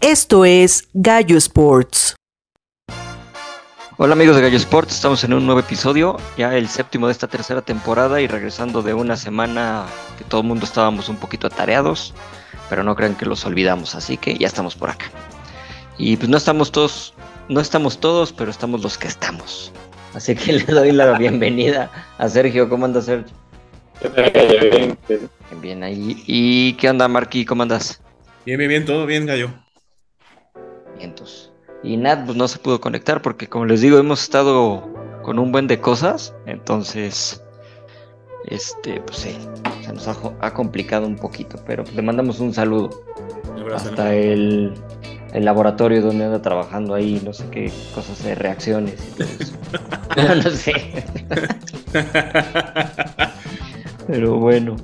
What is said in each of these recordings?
Esto es Gallo Sports. Hola amigos de Gallo Sports, estamos en un nuevo episodio, ya el séptimo de esta tercera temporada y regresando de una semana que todo el mundo estábamos un poquito atareados, pero no crean que los olvidamos, así que ya estamos por acá. Y pues no estamos todos, no estamos todos, pero estamos los que estamos. Así que le doy la bienvenida a Sergio, ¿cómo andas Sergio? Bien, bien ahí. ¿Y qué onda Marky, cómo andas? Bien, bien, bien, todo bien, Gallo. Y Nat pues, no se pudo conectar porque como les digo, hemos estado con un buen de cosas. Entonces, este, pues sí, se nos ha, complicado un poquito. Pero pues, le mandamos un saludo. Hasta el, el, laboratorio donde anda trabajando ahí, no sé qué cosas de reacciones no, no sé. Pero bueno.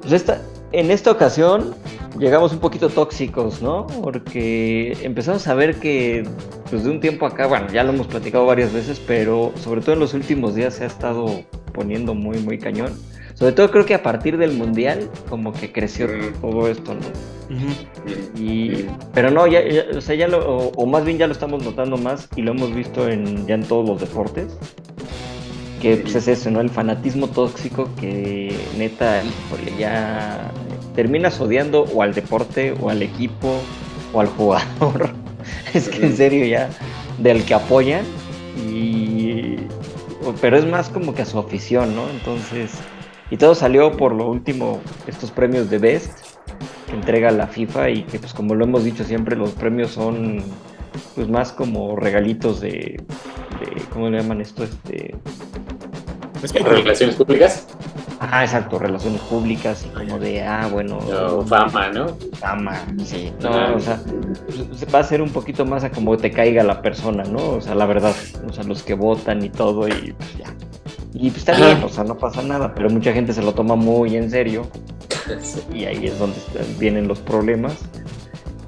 Pues esta, en esta ocasión llegamos un poquito tóxicos, ¿no? Porque empezamos a ver que, pues de un tiempo acá, bueno, ya lo hemos platicado varias veces, pero sobre todo en los últimos días se ha estado poniendo muy, muy cañón. Sobre todo creo que a partir del Mundial como que creció todo esto, ¿no? y, pero no, ya, o sea, ya lo, o, más bien ya lo estamos notando más y lo hemos visto en, ya en todos los deportes que pues es eso, ¿no? El fanatismo tóxico que neta, híjole, ya terminas odiando o al deporte o al equipo o al jugador. es que en serio ya del que apoyan y pero es más como que a su afición, ¿no? Entonces, y todo salió por lo último estos premios de Best que entrega la FIFA y que pues como lo hemos dicho siempre los premios son pues más como regalitos de, de ¿cómo le llaman esto? Este relaciones públicas. Ah, exacto, relaciones públicas y como de, ah, bueno. fama, ¿no? Fama, sí. No, o sea, va a ser un poquito más a como te caiga la persona, ¿no? O sea, la verdad, o sea, los que votan y todo y pues ya. Y pues está bien, o sea, no pasa nada, pero mucha gente se lo toma muy en serio. Y ahí es donde vienen los problemas.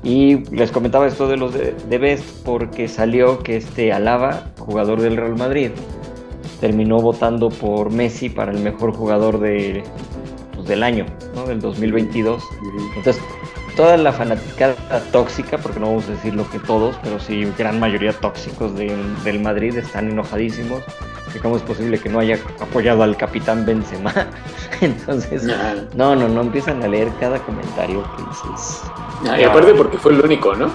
Y les comentaba esto de los de, de Best porque salió que este Alaba, jugador del Real Madrid, terminó votando por Messi para el mejor jugador de, pues, del año, ¿no? del 2022. Entonces, toda la fanaticada tóxica, porque no vamos a decir lo que todos, pero sí gran mayoría tóxicos del Madrid están enojadísimos. Que cómo es posible que no haya apoyado al capitán Benzema. Entonces, no, no, no, empiezan a leer cada comentario que dices. y aparte porque fue el único, ¿no?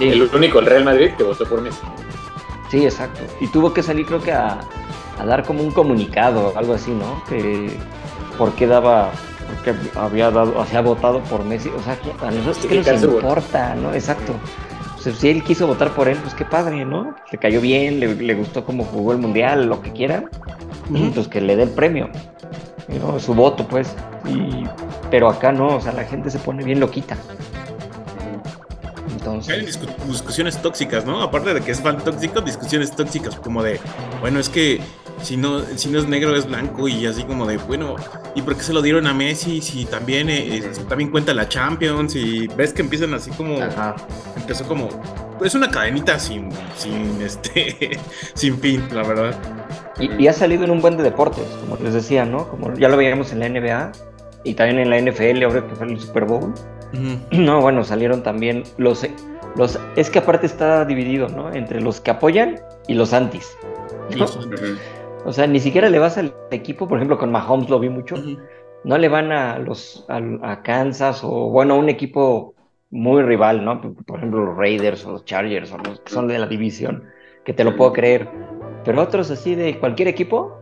El único, el Real Madrid, que votó por Messi. Sí, exacto. Y tuvo que salir creo que a, a dar como un comunicado, algo así, ¿no? Que por qué daba, porque había dado, o sea, votado por Messi, o sea, a nosotros qué nos importa, ¿no? Exacto. Pues, si él quiso votar por él, pues qué padre, ¿no? Le cayó bien, le, gustó cómo jugó el mundial, lo que quiera, pues que le dé el premio, ¿no? su voto, pues. Y, pero acá no, o sea, la gente se pone bien loquita. Hay discusiones tóxicas, ¿no? Aparte de que es fan tóxico, discusiones tóxicas, como de, bueno, es que si no, si no es negro es blanco y así como de, bueno, ¿y por qué se lo dieron a Messi si también, eh, también cuenta la Champions? Y ves que empiezan así como, empezó como, es una cadenita sin, sin, este, sin fin, la verdad. Y, ha salido en un buen de deportes, como les decía, ¿no? Como ya lo veíamos en la NBA y también en la NFL, ahora que fue el Super Bowl. No, bueno, salieron también los, los... Es que aparte está dividido, ¿no? Entre los que apoyan y los antis. O sea, ni siquiera le vas al equipo, por ejemplo, con Mahomes lo vi mucho. No le van a los a, Kansas o, bueno, a un equipo muy rival, ¿no? Por ejemplo, los Raiders o los Chargers o los que son de la división, que te lo puedo creer. Pero otros así de cualquier equipo,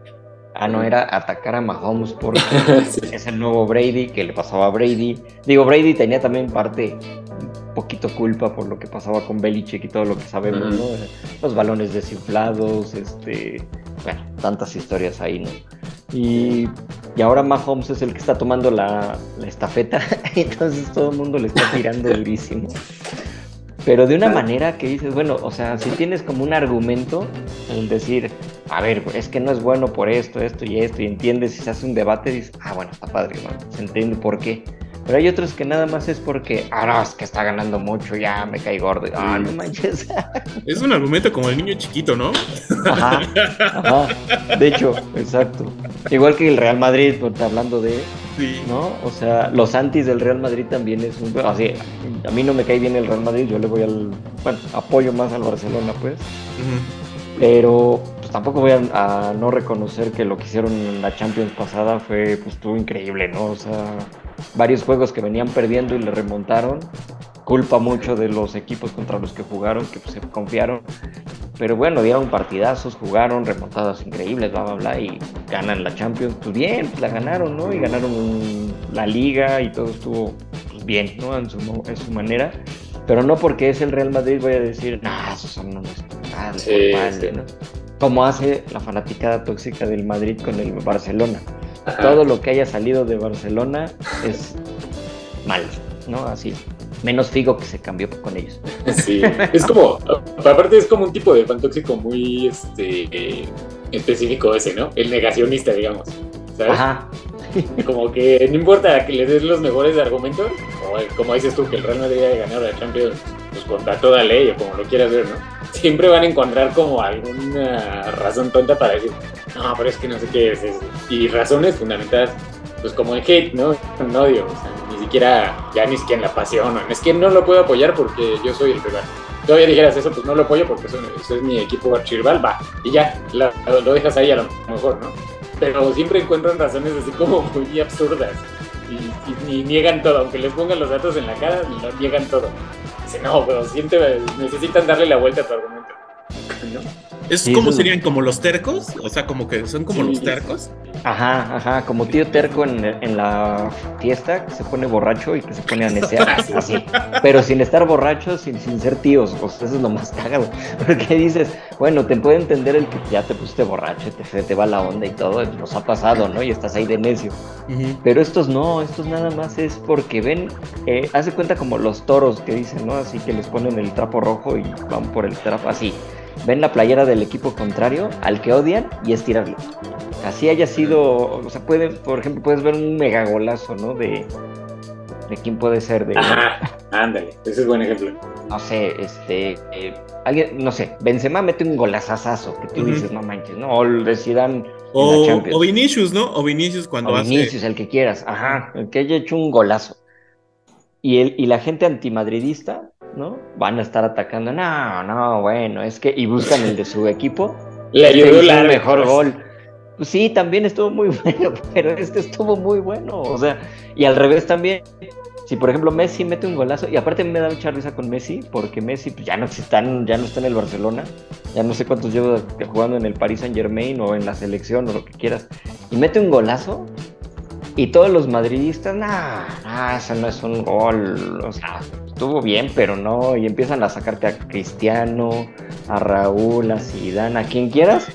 Ah, no, era atacar a Mahomes porque es el nuevo Brady que le pasaba a Brady. Digo, Brady tenía también parte, un poquito culpa por lo que pasaba con Belichick y todo lo que sabemos, ¿no? Los balones desinflados, este, bueno, tantas historias ahí, ¿no? Y, y ahora Mahomes es el que está tomando la, la estafeta, entonces todo el mundo le está tirando durísimo pero de una manera que dices, bueno, o sea, si tienes como un argumento, el decir, a ver, es que no es bueno por esto, esto y esto, y entiendes, si se hace un debate, dices, ah, bueno, está padre, ¿no? se entiende por qué. Pero hay otros que nada más es porque, ah, no, es que está ganando mucho, ya me cae gordo. Ah, no manches. Es un argumento como el niño chiquito, ¿no? Ajá, ajá. De hecho, exacto. Igual que el Real Madrid, hablando de. ¿No? O sea, los antis del Real Madrid también es un. Así, a mí no me cae bien el Real Madrid, yo le voy al. Bueno, apoyo más al Barcelona, pues. Pero pues, tampoco voy a, no reconocer que lo que hicieron en la Champions pasada fue, pues, estuvo increíble, ¿no? O sea, varios juegos que venían perdiendo y le remontaron. Culpa mucho de los equipos contra los que jugaron, que pues, se confiaron. Pero bueno, dieron partidazos, jugaron remontadas increíbles, bla, bla, bla, y ganan la Champions. Pues bien, la ganaron, ¿no? Y ganaron la Liga y todo estuvo pues, bien, ¿no? En su, en su manera. Pero no porque es el Real Madrid voy a decir, nah, esos son unos sí, ¿no? Como hace la fanaticada tóxica del Madrid con el Barcelona. Todo lo que haya salido de Barcelona es mal, ¿no? Así menos Figo que se cambió con ellos. Sí, es como, aparte es como un tipo de fan tóxico muy este, específico ese, ¿no? El negacionista, digamos. ¿sabes? Ajá. Como que no importa que le des los mejores argumentos, como, como dices tú, que el Real Madrid haya ganado la Champions pues contra toda ley o como lo quieras ver, ¿no? Siempre van a encontrar como alguna razón tonta para decir, no, pero es que no sé qué es eso. Y razones fundamentadas, pues como el hate, ¿no? Un odio, o sea, siquiera, ya ni siquiera en la pasión, es que no lo puedo apoyar porque yo soy el rival. Todavía dijeras eso, pues no lo apoyo porque eso, es mi equipo archirval, va, y ya, lo dejas ahí a lo mejor, ¿no? Pero siempre encuentran razones así como muy absurdas y, niegan todo, aunque les pongan los datos en la cara, lo niegan todo. No, pero siente, necesitan darle la vuelta a tu argumento. ¿Es como serían como los tercos? O sea, como que son como los tercos. Ajá, ajá, como tío terco en, en, la fiesta que se pone borracho y que se pone a necear, así. Pero sin estar borracho, sin, sin ser tíos, pues eso es lo más cagado. Porque dices, bueno, te puede entender el que ya te pusiste borracho, te, te va la onda y todo, nos ha pasado, ¿no? Y estás ahí de necio. Pero estos no, estos nada más es porque ven, eh, hace cuenta como los toros que dicen, ¿no? Así que les ponen el trapo rojo y van por el trapo así ven la playera del equipo contrario al que odian y estirarlo. Así haya sido, o sea, puede, por ejemplo, puedes ver un megagolazo, ¿no? De, de quién puede ser. De, Ajá, ándale, ese es buen ejemplo. No sé, este, eh, alguien, no sé, Benzema mete un golazazazo que tú dices, no manches, ¿no? O de Zidane o, o, Vinicius, ¿no? O Vinicius cuando o Vinicius, el que quieras, ajá, el que haya hecho un golazo. Y, el, y la gente antimadridista ¿no? Van a estar atacando. No, no, bueno, es que. Y buscan el de su equipo. Le este ayudó el mejor gol. Pues sí, también estuvo muy bueno, pero este estuvo muy bueno. O sea, y al revés también. Si por ejemplo Messi mete un golazo, y aparte me da mucha risa con Messi, porque Messi pues, ya no está, ya no está en el Barcelona, ya no sé cuántos lleva jugando en el Paris Saint Germain o en la selección o lo que quieras, y mete un golazo, y todos los madridistas, nah, nah, eso no es un gol. O sea, estuvo bien, pero no. Y empiezan a sacarte a Cristiano, a Raúl, a Zidane, a quien quieras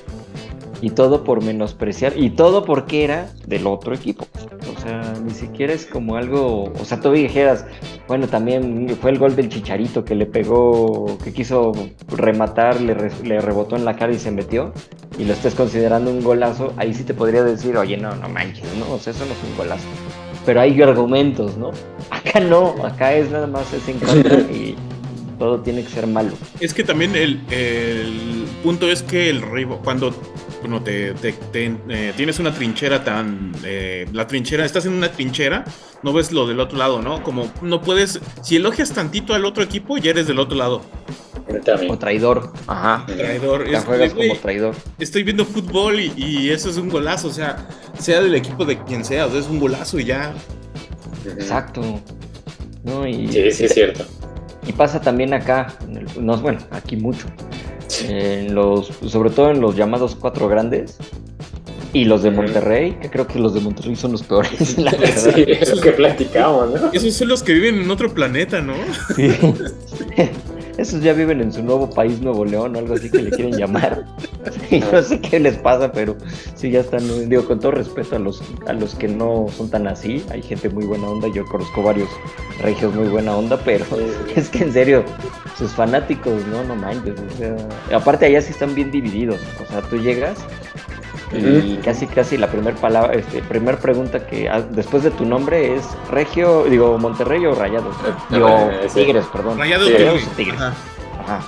y todo por menospreciar, y todo porque era del otro equipo. O sea, ni siquiera es como algo, o sea, tú dijeras, bueno, también fue el gol del Chicharito que le pegó, que quiso rematar, le, le rebotó en la cara y se metió, y lo estés considerando un golazo, ahí sí te podría decir, oye, no, no manches, no, o sea, eso no es un golazo. Pero hay argumentos, ¿no? Acá no, acá es nada más ese encuentro y todo tiene que ser malo. Es que también el, el punto es que el cuando bueno, te, eh, tienes una trinchera tan... Eh, la trinchera, estás en una trinchera, no ves lo del otro lado, ¿no? Como no puedes... Si elogias tantito al otro equipo, ya eres del otro lado. O traidor. Ajá. Traidor. juegas como traidor. Estoy viendo fútbol y, eso es un golazo, o sea, sea del equipo de quien sea, o sea, es un golazo y ya. Exacto. No, y, sí, sí, es cierto. Y pasa también acá, no, bueno, aquí mucho en los, sobre todo en los llamados cuatro grandes. Y los de Monterrey, que creo que los de Monterrey son los peores, la verdad. Sí, esos que platicamos, ¿no? Esos son los que viven en otro planeta, ¿no? Sí. Esos ya viven en su nuevo país, Nuevo León, o algo así que le quieren llamar. Y no sé qué les pasa, pero sí ya están, digo, con todo respeto a los, a los que no son tan así. Hay gente muy buena onda, yo conozco varios regios muy buena onda, pero es que en serio, sus fanáticos, no, no manches. O sea, aparte allá sí están bien divididos. O sea, tú llegas y casi casi la primera palabra, este, primer pregunta que después de tu nombre es Regio, digo Monterrey o Rayados, digo Tigres, perdón. Rayados, o Tigres. Ajá.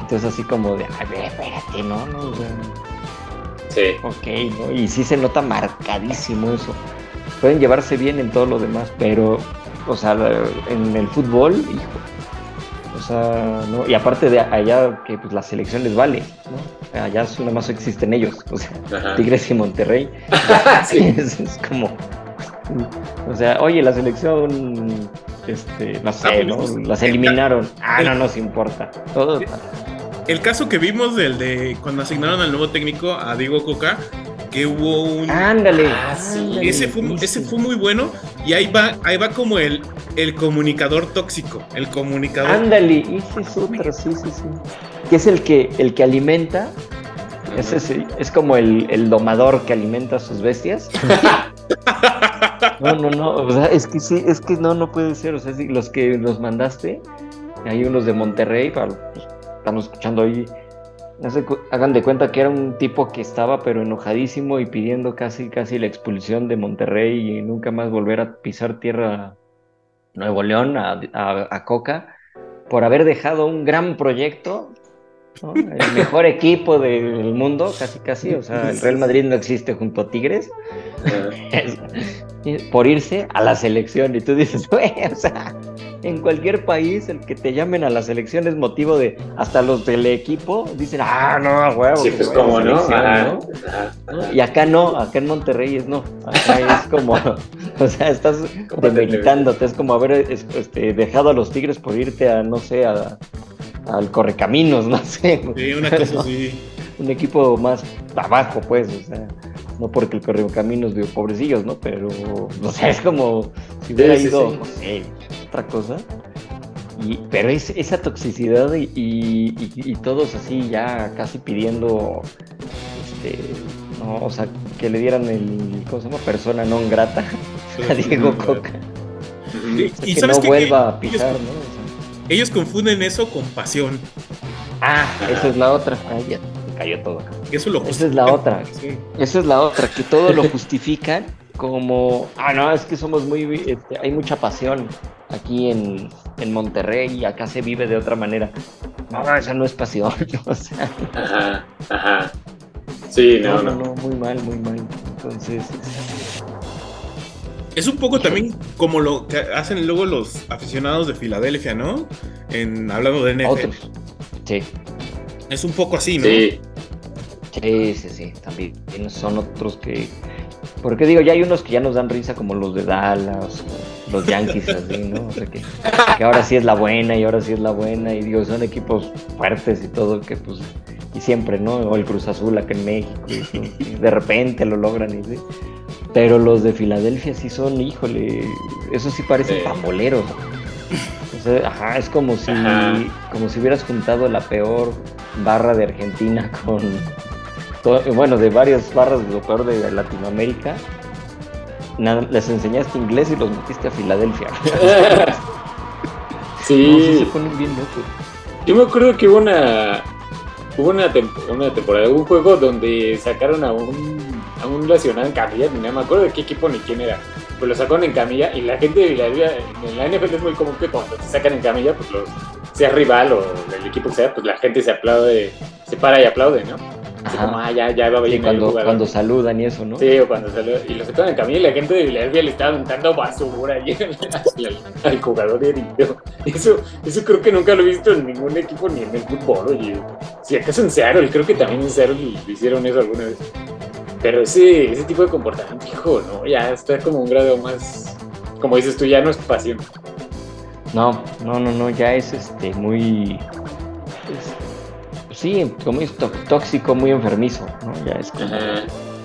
Entonces así como de, a ver, espérate, ¿no? no sí. Ok, ¿no? Y sí se nota marcadísimo eso. pueden llevarse bien en todo lo demás, pero, o sea, en el fútbol, hijo, sea, ¿no? Y aparte de allá que pues, la selección les vale, ¿no? Allá nada más existen ellos, o sea, Tigres y Monterrey. es, como, o sea, oye, la selección, este, no sé, ah, ¿no? Pues, Las eliminaron. Ah, no nos importa. Todo. El caso que vimos del de cuando asignaron al nuevo técnico a Diego Coca, que hubo un. Ándale. Ah, ese, fue, ese fue muy bueno. Y ahí va, ahí va como el, el comunicador tóxico. El comunicador. Ándale, ese es otro, sí, sí, sí. Que es el que, el que alimenta. Ese sí, es como el, el domador que alimenta a sus bestias. no, no, no. O sea, es que sí, es que no, no puede ser. O sea, los que los mandaste, hay unos de Monterrey, para, estamos escuchando ahí hagan de cuenta que era un tipo que estaba pero enojadísimo y pidiendo casi casi la expulsión de Monterrey y nunca más volver a pisar tierra Nuevo León a, Coca por haber dejado un gran proyecto, el mejor equipo del mundo, casi casi, o sea, el Real Madrid no existe junto a Tigres, por irse a la selección. Y tú dices, güey, o sea, en cualquier país el que te llamen a la selección es motivo de, hasta los del equipo dicen, ah, no, huevo. Sí, pues como, ¿no? Y acá no, acá en Monterrey es no, acá es como, o sea, estás demeritándote, es como haber este, dejado a los Tigres por irte a, no sé, a, al Correcaminos, no sé. Sí, una cosa así. Un equipo más abajo, pues, o sea no porque el Correcaminos dio pobrecillos, ¿no? Pero, o sea, es como si hubiera ido, no sé, otra cosa. Y, pero es, esa toxicidad y, todos así ya casi pidiendo, este, no, o sea, que le dieran el, ¿cómo se llama? Persona non grata a Diego Coca. Y, que no vuelva a pisar, ellos, ¿no? ellos confunden eso con pasión. Ah, esa es la otra. Ay, ya cayó todo. Eso lo Esa es la otra. Esa es la otra, que todo lo justifican como, ah, no, es que somos muy, este, hay mucha pasión aquí en, en, Monterrey y acá se vive de otra manera. No, esa no es pasión, o sea. Ajá, ajá. Sí, no, no, no, muy mal, muy mal. Entonces... Es un poco también como lo que hacen luego los aficionados de Filadelfia, ¿no? En hablando de NFL. Sí. Es un poco así, ¿no? Sí. Sí, sí, sí. También son otros que porque digo, ya hay unos que ya nos dan risa como los de Dallas, los Yankees, así, ¿no? O sea que, ahora sí es la buena y ahora sí es la buena. Y digo, son equipos fuertes y todo, que pues, y siempre, ¿no? O el Cruz Azul acá en México, y, de repente lo logran y sí. Pero los de Filadelfia sí son, híjole, eso sí parece pambolero. O sea, ajá, es como si, como si hubieras juntado la peor barra de Argentina con, bueno, de varias barras de lo peor de Latinoamérica, les enseñaste inglés y los metiste a Filadelfia. sí. se ponen bien locos. Yo me acuerdo que hubo una, hubo una, una temporada, hubo un juego donde sacaron a un, a un nacional en camilla, ni me acuerdo de qué equipo ni quién era, pues lo sacaron en camilla y la gente de Filadelfia, en la NFL es muy común que cuando te sacan en camilla, pues los, sea rival o el equipo que sea, pues la gente se aplaude, se para y aplaude, ¿no? Como, ah, ya, ya va a cuando, cuando saludan y eso, ¿no? Sí, o cuando saludan. Y lo sacan en camino y la gente de Filadelfia le estaba aventando basura allí al, jugador herido. Eso, eso creo que nunca lo he visto en ningún equipo ni en el fútbol, oye. Si acaso en Seattle, creo que también en Seattle hicieron eso alguna vez. Pero ese, ese tipo de comportamiento, hijo, ¿no? Ya está como un grado más. Como dices tú, ya no es pasión. No, no, no, no, ya es este muy sí, como es tóxico, muy enfermizo, ¿no? Ya es,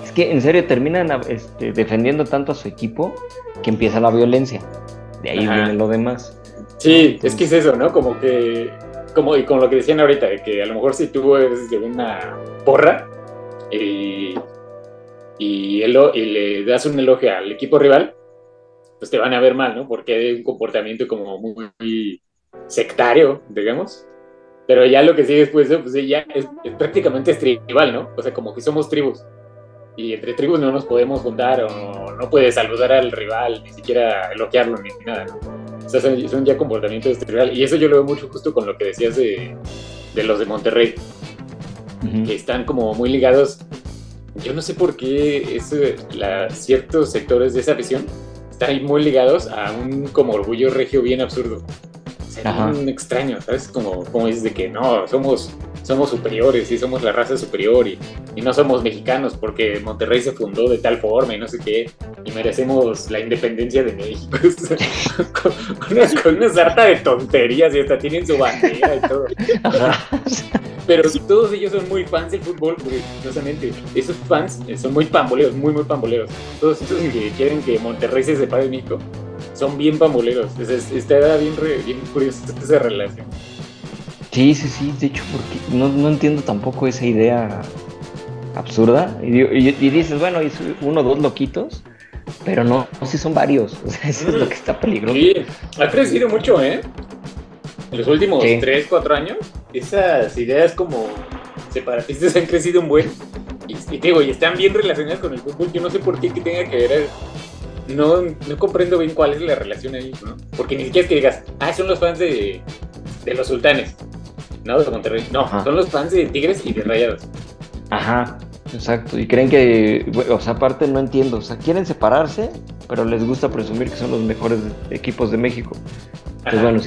es que en serio terminan este, defendiendo tanto a su equipo que empieza la violencia. De ahí viene lo demás. Sí, es que es eso, ¿no? Como que, como y con lo que decían ahorita, que a lo mejor si tú eres de una porra y, y, y le das un elogio al equipo rival, pues te van a ver mal, ¿no? Porque hay un comportamiento como muy sectario, digamos. Pero ya lo que sigue después, pues ya es, prácticamente es tribal, ¿no? O sea, como que somos tribus. Y entre tribus no nos podemos juntar o no puedes saludar al rival, ni siquiera elogiarlo, ni nada, ¿no? O sea, son, ya comportamientos tribal. Y eso yo lo veo mucho justo con lo que decías de, de los de Monterrey, que están como muy ligados yo no sé por qué ciertos sectores de esa afición están muy ligados a un como orgullo regio bien absurdo. Sería un extraño, ¿sabes? Como, como dices de que no, somos somos superiores y somos la raza superior y, no somos mexicanos porque Monterrey se fundó de tal forma y no sé qué, y merecemos la independencia de México. con, una, sarta de tonterías y hasta tienen su bandera y todo. Pero todos ellos son muy fans del fútbol, curiosamente, esos fans son muy pamboleros, muy, muy pamboleros. Todos esos que quieren que Monterrey se separe de México son bien pamboleros. está bien, bien curiosa esa relación. Sí, sí, sí, de hecho, porque no, entiendo tampoco esa idea absurda. Y, dices, bueno, es uno o dos loquitos, pero no, no sé, son varios. O sea, eso es lo que está peligroso. Sí, ha crecido mucho, ¿eh? En los últimos tres, cuatro años, esas ideas como separatistas han crecido un buen. Y, digo, y están bien relacionadas con el fútbol. Yo no sé por qué que tenga que ver. No, no comprendo bien cuál es la relación ahí, ¿no? Porque ni siquiera es que digas, ah, son los fans de, de los sultanes. No, de Monterrey. No, son los fans de Tigres y de Rayados. Ajá, exacto. Y creen que, o sea, aparte no entiendo. O sea, quieren separarse, pero les gusta presumir que son los mejores equipos de México. Pues bueno,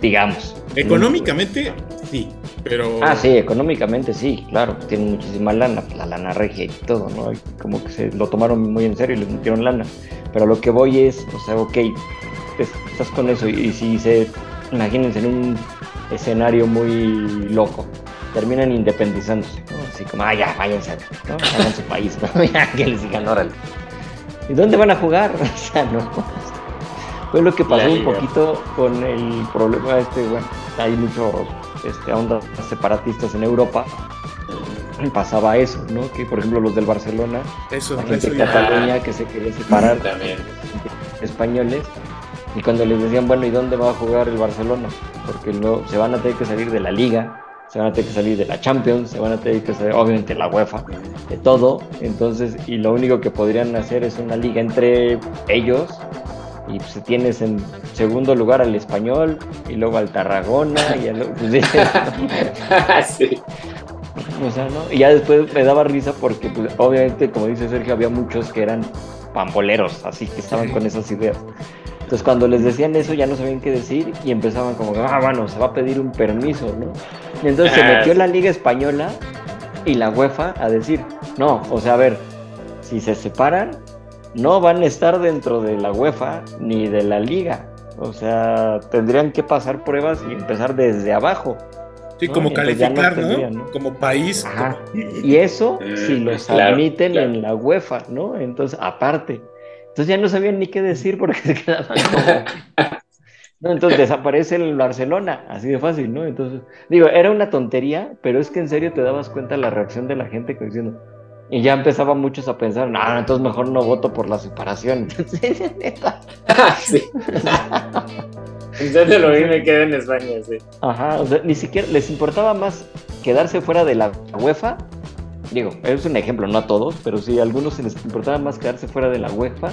digamos. Económicamente, sí, pero. Ah, sí, económicamente sí, claro. Tienen muchísima lana, la lana regia y todo, ¿no? Como que se lo tomaron muy en serio y les metieron lana. Pero lo que voy es, o sea, ok, estás con eso y si se. Imagínense en un escenario muy loco. Terminan independizándose, Así como, ah, ya, váyanse, ¿no? Hagan su país, ¿no? ya, que les digan, órale. ¿Y dónde van a jugar? o sea, no. Fue lo que pasó un poquito con el problema este, bueno, hay muchos este, ondas separatistas en Europa. Pasaba eso, ¿no? Que por ejemplo los del Barcelona, eso, la gente de Cataluña que se quería separar, también españoles, y cuando les decían, bueno, ¿y dónde va a jugar el Barcelona? Porque no, se van a tener que salir de la liga, se van a tener que salir de la Champions, se van a tener que salir, obviamente, la UEFA, de todo. Entonces, y lo único que podrían hacer es una liga entre ellos. Y pues tienes en segundo lugar al español, y luego al Tarragona, y al. Pues, sí. O sea, ¿no? Y ya después me daba risa porque, pues, obviamente, como dice Sergio, había muchos que eran pamboleros, así que estaban con esas ideas. Entonces cuando les decían eso ya no sabían qué decir y empezaban como, ah, bueno, se va a pedir un permiso, ¿no? Y entonces se ah, metió la Liga Española y la UEFA a decir, no, o sea, a ver, si se separan, no van a estar dentro de la UEFA ni de la Liga. O sea, tendrían que pasar pruebas y empezar desde abajo. Sí, como calificar, no, Como país. Y eso si los admiten en la UEFA, ¿no? Entonces, aparte. Entonces ya no sabían ni qué decir porque se quedaban como... No, entonces desaparece el Barcelona, así de fácil, ¿no? Entonces, digo, era una tontería, pero es que en serio te dabas cuenta la reacción de la gente que diciendo, y ya empezaban muchos a pensar, no, entonces mejor no voto por la separación. Entonces, neta. sí. Entonces lo vi me quedé en España, sí. Ajá, o sea, ni siquiera les importaba más quedarse fuera de la UEFA digo, es un ejemplo, no a todos, pero sí a algunos se les importaba más quedarse fuera de la UEFA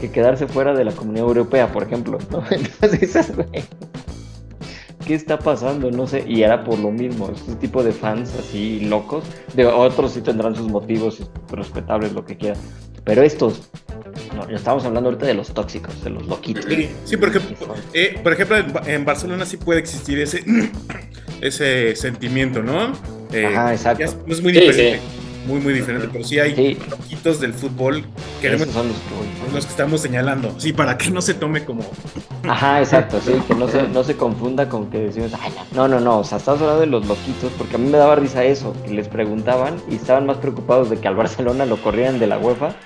que quedarse fuera de la Comunidad Europea, por ejemplo. Entonces, ¿qué está pasando? No sé, y era por lo mismo, este tipo de fans así locos, de otros sí tendrán sus motivos respetables, lo que quieran, pero estos, no, estamos hablando ahorita de los tóxicos, de los loquitos. Sí, porque, eh, por ejemplo, en, Barcelona sí puede existir ese, ese sentimiento, ¿no? Eh, Ajá, exacto. Es, muy diferente. Muy, muy diferente. Pero sí hay loquitos del fútbol que son los, que estamos señalando. Sí, para que no se tome como. Ajá, exacto, sí, que no se, no se confunda con que decimos, no, no, no, o sea, estás hablando de los loquitos, porque a mí me daba risa eso, que les preguntaban y estaban más preocupados de que al Barcelona lo corrieran de la UEFA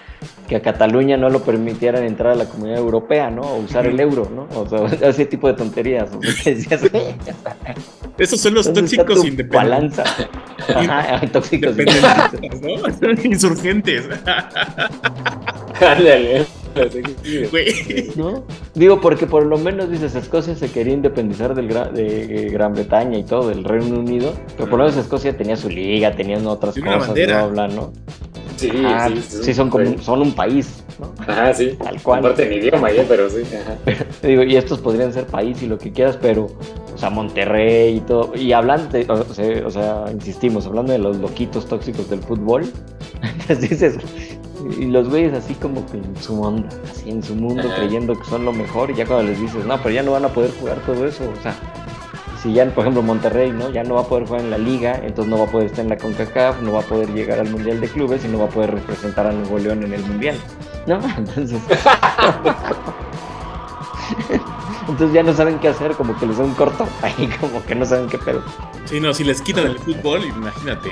que a Cataluña no lo permitieran entrar a la comunidad europea, ¿no? O usar el euro, ¿no? O sea, ese tipo de tonterías. Esos son los tóxicos independientes. Ajá, tóxicos independientes. ¿no? Insurgentes. Ándale. ¿No? Digo, porque por lo menos dices, Escocia se quería independizar del de Gran Bretaña y todo, del Reino Unido, pero por lo menos Escocia tenía su liga, tenían otras cosas, bla, bla, ¿no? Sí, sí, son, como, son un país, ¿no? Ajá, sí. Tal cual. Aparte mi idioma ya, pero sí. Digo, y estos podrían ser país y lo que quieras, pero, o sea, Monterrey y todo. Y hablando, o, sea, insistimos, hablando de los loquitos tóxicos del fútbol, Entonces dices, y los güeyes así como que en su onda, así en su mundo, creyendo que son lo mejor, y ya cuando les dices, no, pero ya no van a poder jugar todo eso, o sea, si ya, por ejemplo, Monterrey, ¿no? Ya no va a poder jugar en la liga, entonces no va a poder estar en la CONCACAF, no va a poder llegar al Mundial de Clubes y no va a poder representar a Nuevo León en el Mundial, ¿no? Entonces... Entonces ya no saben qué hacer, como que les da un corto ahí, como que no saben qué pedo. Sí, no, si les quitan el fútbol, imagínate.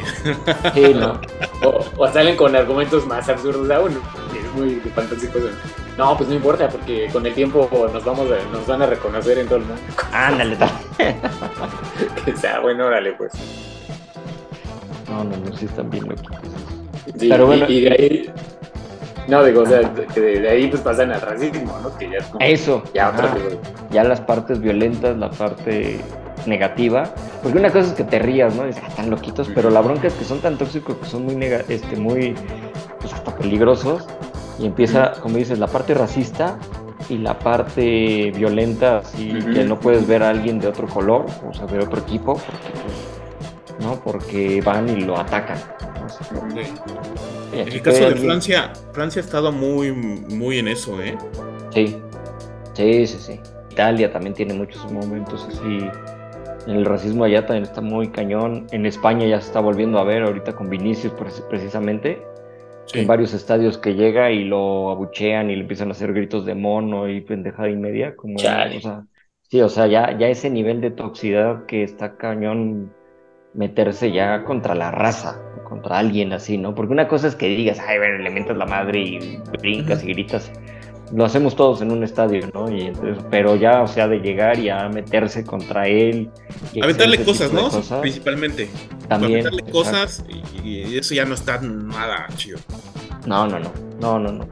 Sí, no. O, salen con argumentos más absurdos aún. Es muy fantástico. No, pues no importa, porque con el tiempo nos vamos a, nos van a reconocer en todo el mundo. Ándale, que sea bueno, órale, pues. No, no, no, sí están bien loquitos. Sí, Pero bueno, y de ahí no, digo, o sea, que de, ahí pues pasan al racismo, ¿no? Que ya es como, Eso. Ya, ya las partes violentas, la parte negativa. Porque una cosa es que te rías, ¿no? Dices, ah, están loquitos, pero la bronca es que son tan tóxicos que son muy, nega este, muy, pues hasta peligrosos. Y empieza, como dices, la parte racista y la parte violenta, así que no puedes ver a alguien de otro color, o sea, de otro equipo, porque, pues, ¿no? Porque van y lo atacan. En el caso de Francia, Francia ha estado muy, muy en eso, ¿eh? Sí, sí, sí, sí. Italia también tiene muchos momentos así. El racismo allá también está muy cañón. En España ya se está volviendo a ver ahorita con Vinicius precisamente. En varios estadios que llega y lo abuchean y le empiezan a hacer gritos de mono y pendejada y media. Como, o sea, sí, o sea, ya, ya ese nivel de toxicidad que está cañón meterse ya contra la raza, contra alguien así, ¿no? Porque una cosa es que digas, ay, ver, le mientas la madre y brincas y gritas. Lo hacemos todos en un estadio, ¿no? Y entonces, pero ya, o sea, de llegar y a meterse contra él. Y Aventarle cosas, ¿no? Principalmente. También. Aventarle cosas y, eso ya no está nada chido. No, no, no. No, no, no.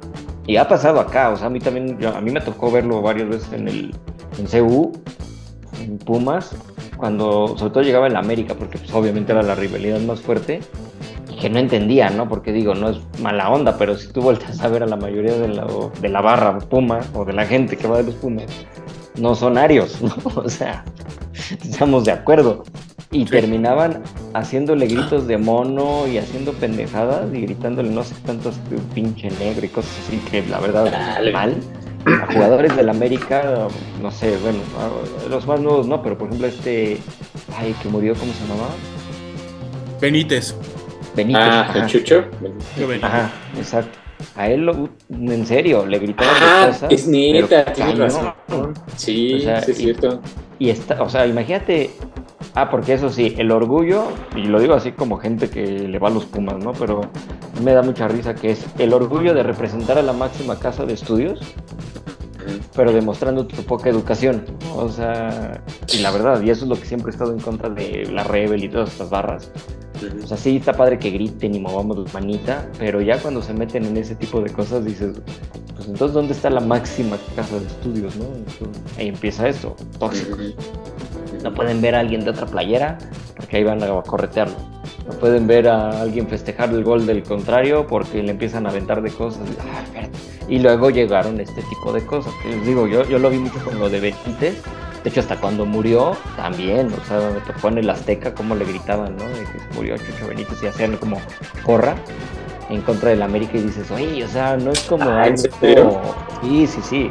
Y ha pasado acá, o sea, a mí también, a mí me tocó verlo varias veces en el en CU, en Pumas, cuando sobre todo llegaba el América, porque pues, obviamente era la rivalidad más fuerte, que no entendía, ¿no? Porque digo, no es mala onda, pero si tú volteas a ver a la mayoría de la, de la barra Puma o de la gente que va de los Pumas, no son arios, ¿no? O sea, estamos de acuerdo. Y terminaban haciéndole gritos de mono y haciendo pendejadas y gritándole no sé tantos pinche negro y cosas así que la verdad mal a jugadores del América, no sé, bueno, los más nuevos no, pero por ejemplo este, ay, que murió, ¿cómo se llamaba? Benítez. Benítez. Ah, el Chucho. Ajá, exacto. A él, lo, en serio, le gritaban ah, cosas. Es neta, tienes razón. Sí, sí, es cierto. Y está, o sea, imagínate Ah, porque eso sí, el orgullo, y lo digo así como gente que le va a los Pumas, ¿no? Pero me da mucha risa que es el orgullo de representar a la máxima casa de estudios, pero demostrando tu poca educación. O sea, y la verdad, y eso es lo que siempre he estado en contra de la Rebel y todas estas barras. O sea, sí está padre que griten y movamos la manita, pero ya cuando se meten en ese tipo de cosas dices, pues entonces ¿dónde está la máxima casa de estudios, no? ahí empieza eso, tóxico. No pueden ver a alguien de otra playera porque ahí van a corretearlo. No pueden ver a alguien festejar el gol del contrario porque le empiezan a aventar de cosas. Y luego llegaron este tipo de cosas. Que les digo, yo, yo lo vi mucho con lo de Benítez. De hecho, hasta cuando murió, también, o sea, me tocó en el Azteca cómo le gritaban, ¿no? De que se murió Chucho Benítez y hacían como corra en contra del América y dices, oye, o sea, no es como ah, algo. Sí, sí, sí.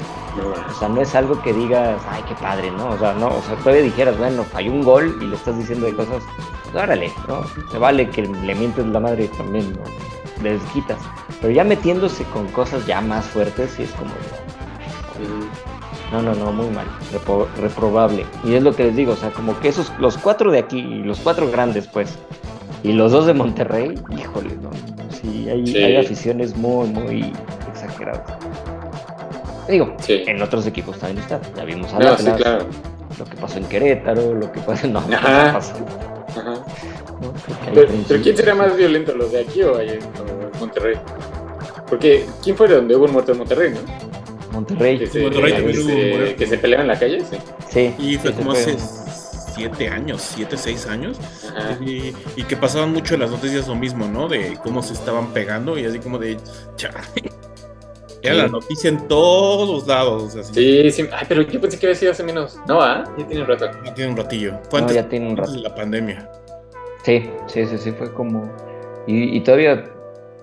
O sea, no es algo que digas, ay, qué padre, ¿no? O sea, no, o sea, todavía dijeras, bueno, falló un gol y le estás diciendo de cosas, pues órale, ¿no? Se vale que le mientes la madre también, ¿no? Le desquitas. Pero ya metiéndose con cosas ya más fuertes, sí es como. No, no, no, muy mal, reprobable. Y es lo que les digo, o sea, como que esos, los cuatro de aquí, los cuatro grandes, pues, y los dos de Monterrey, híjole, no, sí, hay, aficiones muy, muy exageradas. Digo, en otros equipos también está. Ya vimos a no, claro. lo que pasó en Querétaro, lo que pasó en... No, Ajá. pasó. Ajá. pero, ¿quién sería más violento, los de aquí o en Monterrey? Porque, ¿quién fue donde hubo un muerto en Monterrey, no? Monterrey. Que se, Monterrey que, que se pelearon en la calle, sí. Sí. Y fue como hace siete años, siete, seis años, y, que pasaban mucho en las noticias lo mismo, ¿no? De cómo se estaban pegando y así como de, Era la noticia en todos lados. Así. Sí, sí. Ay, pero yo pensé que había sido hace menos. No, ¿ah? Ya tiene un rato. Ya tiene un ratillo. Fue antes, ya tiene un rato. de la pandemia. Sí, sí, sí, sí. Fue como. Y, y todavía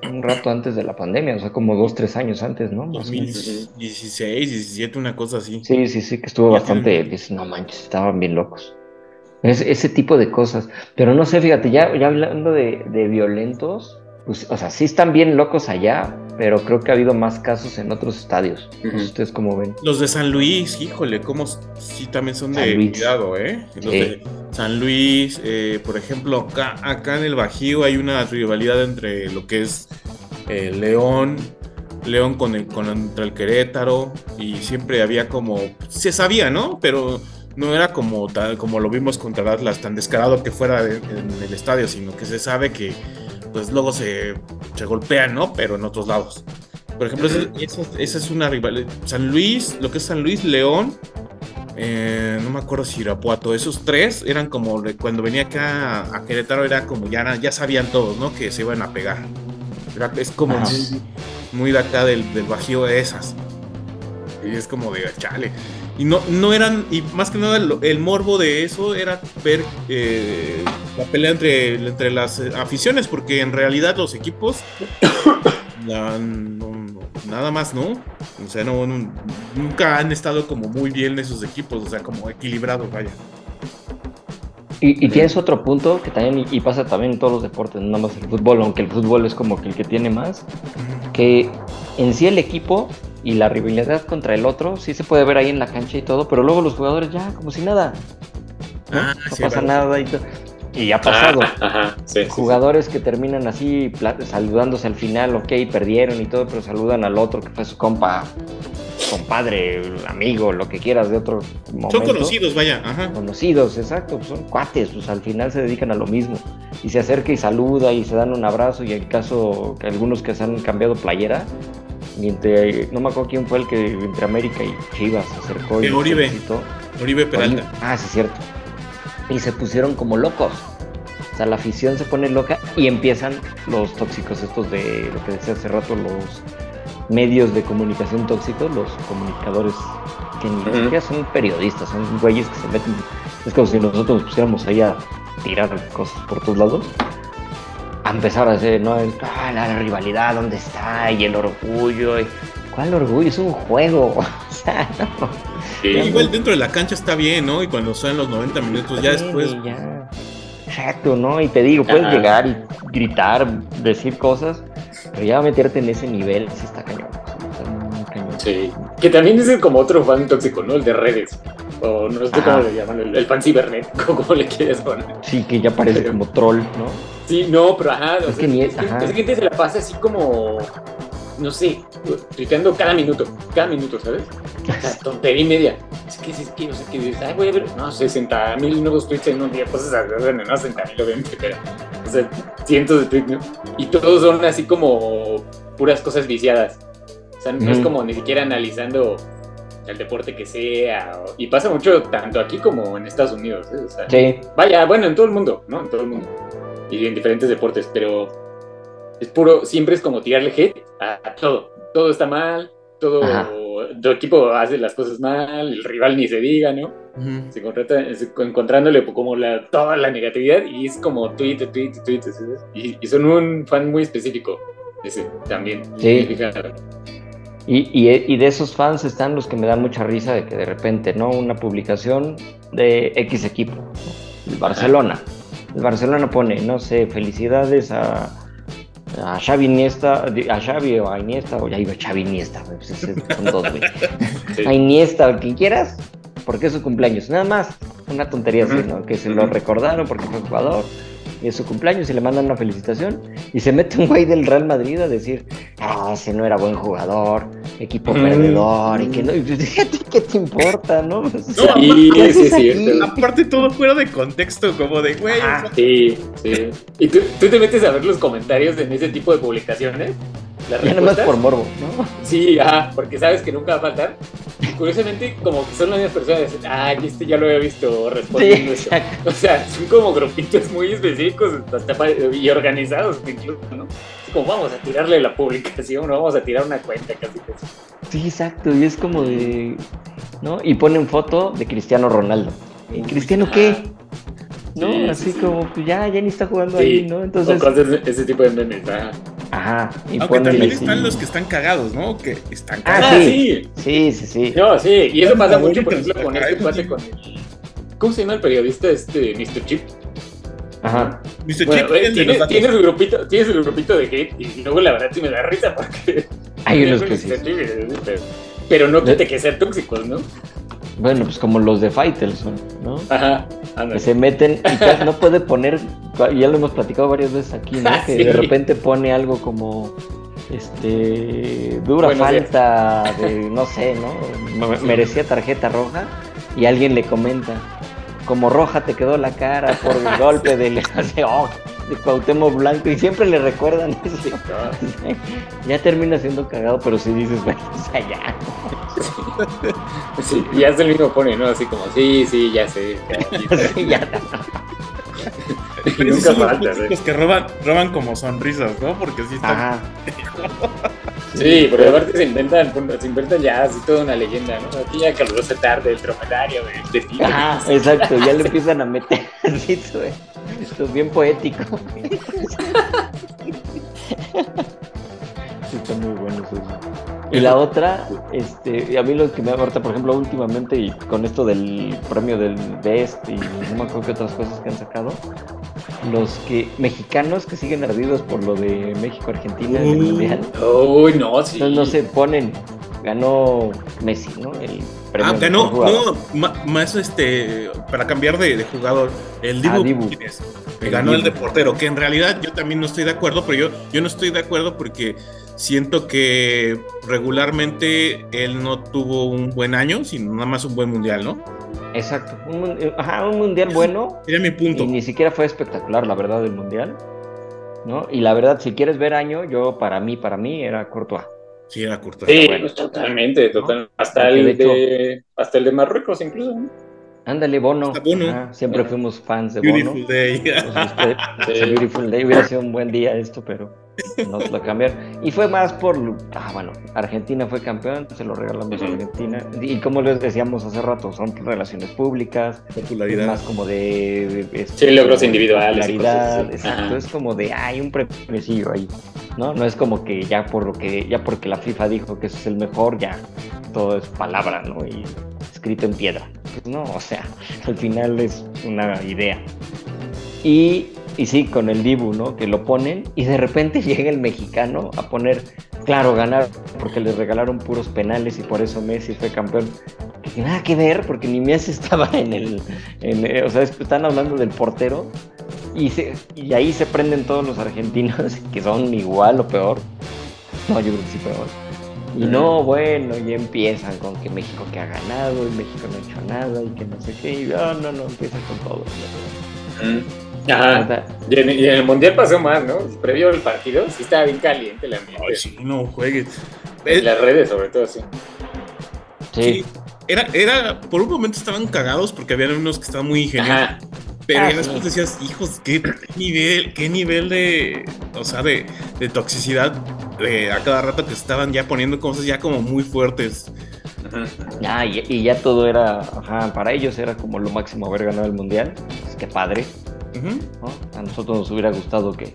un rato antes de la pandemia, o sea, como dos, tres años antes, ¿no? 2016, 17, una cosa así. Sí, sí, sí, que estuvo bastante, no manches, estaban bien locos. ese tipo de cosas. Pero no sé, fíjate, ya, ya hablando de, de violentos, pues, o sea, sí están bien locos allá, pero creo que ha habido más casos en otros estadios. ¿Ustedes cómo ven? Los de San Luis, híjole, cómo sí también son de cuidado, ¿eh? Los de San Luis, eh, por ejemplo, acá, acá en el Bajío hay una rivalidad entre lo que es eh, León, León con el, contra el Querétaro, y siempre había como, se sabía, ¿no? Pero no era como, tal, como lo vimos contra Atlas, tan descarado que fuera en el estadio, sino que se sabe que pues luego se, se golpean, ¿no? Pero en otros lados. Por ejemplo, esa, es una rivalidad. San Luis, lo que es San Luis, León, eh, no me acuerdo si Irapuato, esos tres eran como cuando venía acá a Querétaro, era como ya, ya sabían todos, ¿no? Que se iban a pegar. es como muy, de acá del, del bajío de esas. Y es como de chale. Y no, no eran, y más que nada el, morbo de eso era ver eh, la pelea entre, entre las aficiones, porque en realidad los equipos, nada más, ¿no? O sea, no, nunca han estado como muy bien esos equipos, o sea, como equilibrados, vaya. Y, tienes otro punto que también, y pasa también en todos los deportes, no más el fútbol, aunque el fútbol es como que el que tiene más, que en sí el equipo y la rivalidad contra el otro sí se puede ver ahí en la cancha y todo, pero luego los jugadores ya como si nada. No, ah, pasa nada y todo. Y ha pasado. Ah, jugadores que terminan así saludándose al final, ok, perdieron y todo, pero saludan al otro que fue su compa, compadre, amigo, lo que quieras de otro momento. Son conocidos, vaya. Ajá. Conocidos, exacto, son cuates, pues al final se dedican a lo mismo. Y se acerca y saluda y se dan un abrazo y en caso que algunos que se han cambiado playera, no me acuerdo quién fue el que entre América y Chivas se acercó. Y Oribe. Oribe Peralta. Ah, sí, cierto. Y se pusieron como locos. O sea, la afición se pone loca y empiezan los tóxicos estos de lo que decía hace rato, los medios de comunicación tóxicos, los comunicadores que ni siquiera son periodistas, son güeyes que se meten. Es como si nosotros nos pusiéramos ahí a tirar cosas por todos lados a empezar a hacer, ¿no? Ah, la rivalidad, ¿dónde está? Y el orgullo. ¿Cuál orgullo? Es un juego. o sea, no. Igual dentro de la cancha está bien, ¿no? Y cuando son los 90 minutos, ya después. Ya. Exacto, ¿no? Y te digo, puedes llegar y gritar, decir cosas, pero ya meterte en ese nivel sí está cañón. Sí. Que también es como otro fan tóxico, ¿no? El de redes. O no sé cómo le llaman, el, fan cibernético, como le quieres poner. Sí, que ya parece como troll, ¿no? Sí, no, pero ajá. Es, que, ni, ajá. Esa gente se la pasa así como, no sé, tuiteando cada minuto, cada minuto, ¿sabes? O sea, tontería y media. Es que, es que, no sé qué dices, ay, voy a ver, no, 60 mil nuevos tweets en un día, pues, bueno, no 60 mil, obviamente, pero, o sea, cientos de tweets, ¿no? Y todos son así como puras cosas viciadas. O sea, no es como ni siquiera analizando el deporte que sea. y pasa mucho tanto aquí como en Estados Unidos. ¿eh? O sea, sí. Vaya, bueno, en todo el mundo, ¿no? En todo el mundo y en diferentes deportes, pero es puro, siempre es como tirarle hate a, todo. Todo está mal, todo, tu equipo hace las cosas mal, el rival ni se diga, ¿no? Se contrata, encontrándole como la, toda la negatividad y es como tweet, tweet, tweet, y, y son un fan muy específico, ese también. Sí. Y, y, de esos fans están los que me dan mucha risa de que de repente, ¿no? Una publicación de X equipo, el Barcelona. El Barcelona pone, no sé, felicidades a, a Xavi Iniesta, a Xavi o a Iniesta, o ya iba Xavi Iniesta, pues son dos, güey. A Iniesta, o quien quieras, porque es su cumpleaños. Nada más, una tontería así, ¿no? Que se lo recordaron porque fue jugador y es su cumpleaños y le mandan una felicitación y se mete un güey del Real Madrid a decir, ah, ese no era buen jugador, equipo mm. perdedor y que no, ¿qué te importa, no? sí, sí, sí, Aparte todo fuera de contexto, como de, güey. sí, sí. Y tú, tú te metes a ver los comentarios en ese tipo de publicaciones ya nomás por morbo, ¿no? Sí, ajá, porque sabes que nunca va a faltar. Y curiosamente, como que son las mismas personas, ah, este ya lo había visto respondiendo eso. O sea, son como grupitos muy específicos y organizados incluso, ¿no? Es como vamos a tirarle la publicación, ¿no? vamos a tirar una cuenta casi casi. Sí, exacto, y es como de, ¿no? Y ponen foto de Cristiano Ronaldo. ¿Y Cristiano qué? ¿no? Así como, pues ya, ya ni está jugando ahí, ¿no? Entonces. ese tipo de memes, Ah, Ajá. Y Aunque también están los que están cagados, ¿no? Que están ah, cagados. Ah, sí. sí. Sí, sí, No, sí. Y eso pasa mucho, por ejemplo, con este pase con el. ¿Cómo se llama el periodista este Mr. Chip? Ajá. Mr. Chip tiene, tiene, su grupito, tiene su grupito de hate y luego la verdad sí me da risa porque. Hay unos que sí. Pero no quite que sean tóxicos, ¿no? Bueno, pues como los de Faitelson, ¿no? Ajá. Que se meten y no puede poner, ya lo hemos platicado varias veces aquí, ¿no? Que de repente pone algo como este dura falta de no sé, ¿no? Merecía tarjeta roja y alguien le comenta como roja te quedó la cara por el golpe del oh, de Cuauhtémoc Blanco y siempre le recuerdan eso. ya termina siendo cagado, pero si dices, bueno, o sea, ya. Sí, ya es el mismo pone, ¿no? Así como, sí, sí, ya sé. Ya, sí, ya. nunca falta, los que roban, roban como sonrisas, ¿no? Porque sí están... Sí, pero aparte se inventan, se inventan ya así toda una leyenda, ¿no? Aquí ya calurosa tarde, el dromedario de, de Ajá, exacto, ya le empiezan a meter así, esto es bien poético. Sí, está muy bueno eso. Y la otra, este, a mí lo que me aporta, por ejemplo, últimamente, y con esto del premio del Best y no me acuerdo qué otras cosas que han sacado, los que mexicanos que siguen ardidos por lo de México-Argentina en el Mundial. Uy, no, sí. Entonces no se ponen, ganó Messi, ¿no? El premio ah, ganó, no, más este, para cambiar de, jugador, el Dibu, ah, Dibu. ganó el de portero, que en realidad yo también no estoy de acuerdo, pero yo, yo no estoy de acuerdo porque siento que regularmente él no tuvo un buen año, sino nada más un buen mundial, ¿no? Exacto, un, ajá, un mundial bueno. Era mi punto. Y ni siquiera fue espectacular, la verdad, el mundial. ¿no? Y la verdad, si quieres ver año, yo para mí, para mí era Courtois. Sí, era Courtois. Sí, pues, totalmente, totalmente. Hasta, el de, hasta el de Marruecos incluso. ¿no? Ándale, Bono. siempre fuimos fans de Bono. Beautiful Day. Pues, Beautiful Day. Hubiera sido un buen día esto, pero no lo cambiaron. Y fue más por. Ah, bueno, Argentina fue campeón, se lo regalamos a Argentina. Y como les decíamos hace rato, son relaciones públicas. Popularidad. Más como de. este, sí, logros individuales. Popularidad. Exacto. Es como de. Hay un premio ahí. ¿no? No es como que ya por lo que. Ya porque la FIFA dijo que ese es el mejor, ya. Todo es palabra, ¿no? Y escrito en piedra. Pues no, o sea, al final es una idea. Y, y sí, con el Dibu, ¿no? Que lo ponen y de repente llega el mexicano a poner, claro, ganar, porque les regalaron puros penales y por eso Messi fue campeón. Que nada que ver, porque ni Messi estaba en el. En, o sea, están hablando del portero y, se, y ahí se prenden todos los argentinos que son igual o peor. No, yo creo que sí peor y no, bueno, ya empiezan con que México que ha ganado y México no ha hecho nada y que no sé qué. Y no, no, no, empiezan con todo. Ajá. Y en, el Mundial pasó más, ¿no? Previo al partido, sí estaba bien caliente el ambiente. Ay, sí, no juegues. En las redes, sobre todo, sí. Sí. Era, era, por un momento estaban cagados porque había unos que estaban muy ingenuos. Pero ah, después decías, hijos, ¿qué nivel, qué nivel de, o sea, de, de toxicidad a cada rato que estaban ya poniendo cosas ya como muy fuertes. Ya, y, ya todo era, ajá, para ellos era como lo máximo haber ganado el mundial. Es que padre. A nosotros nos hubiera gustado que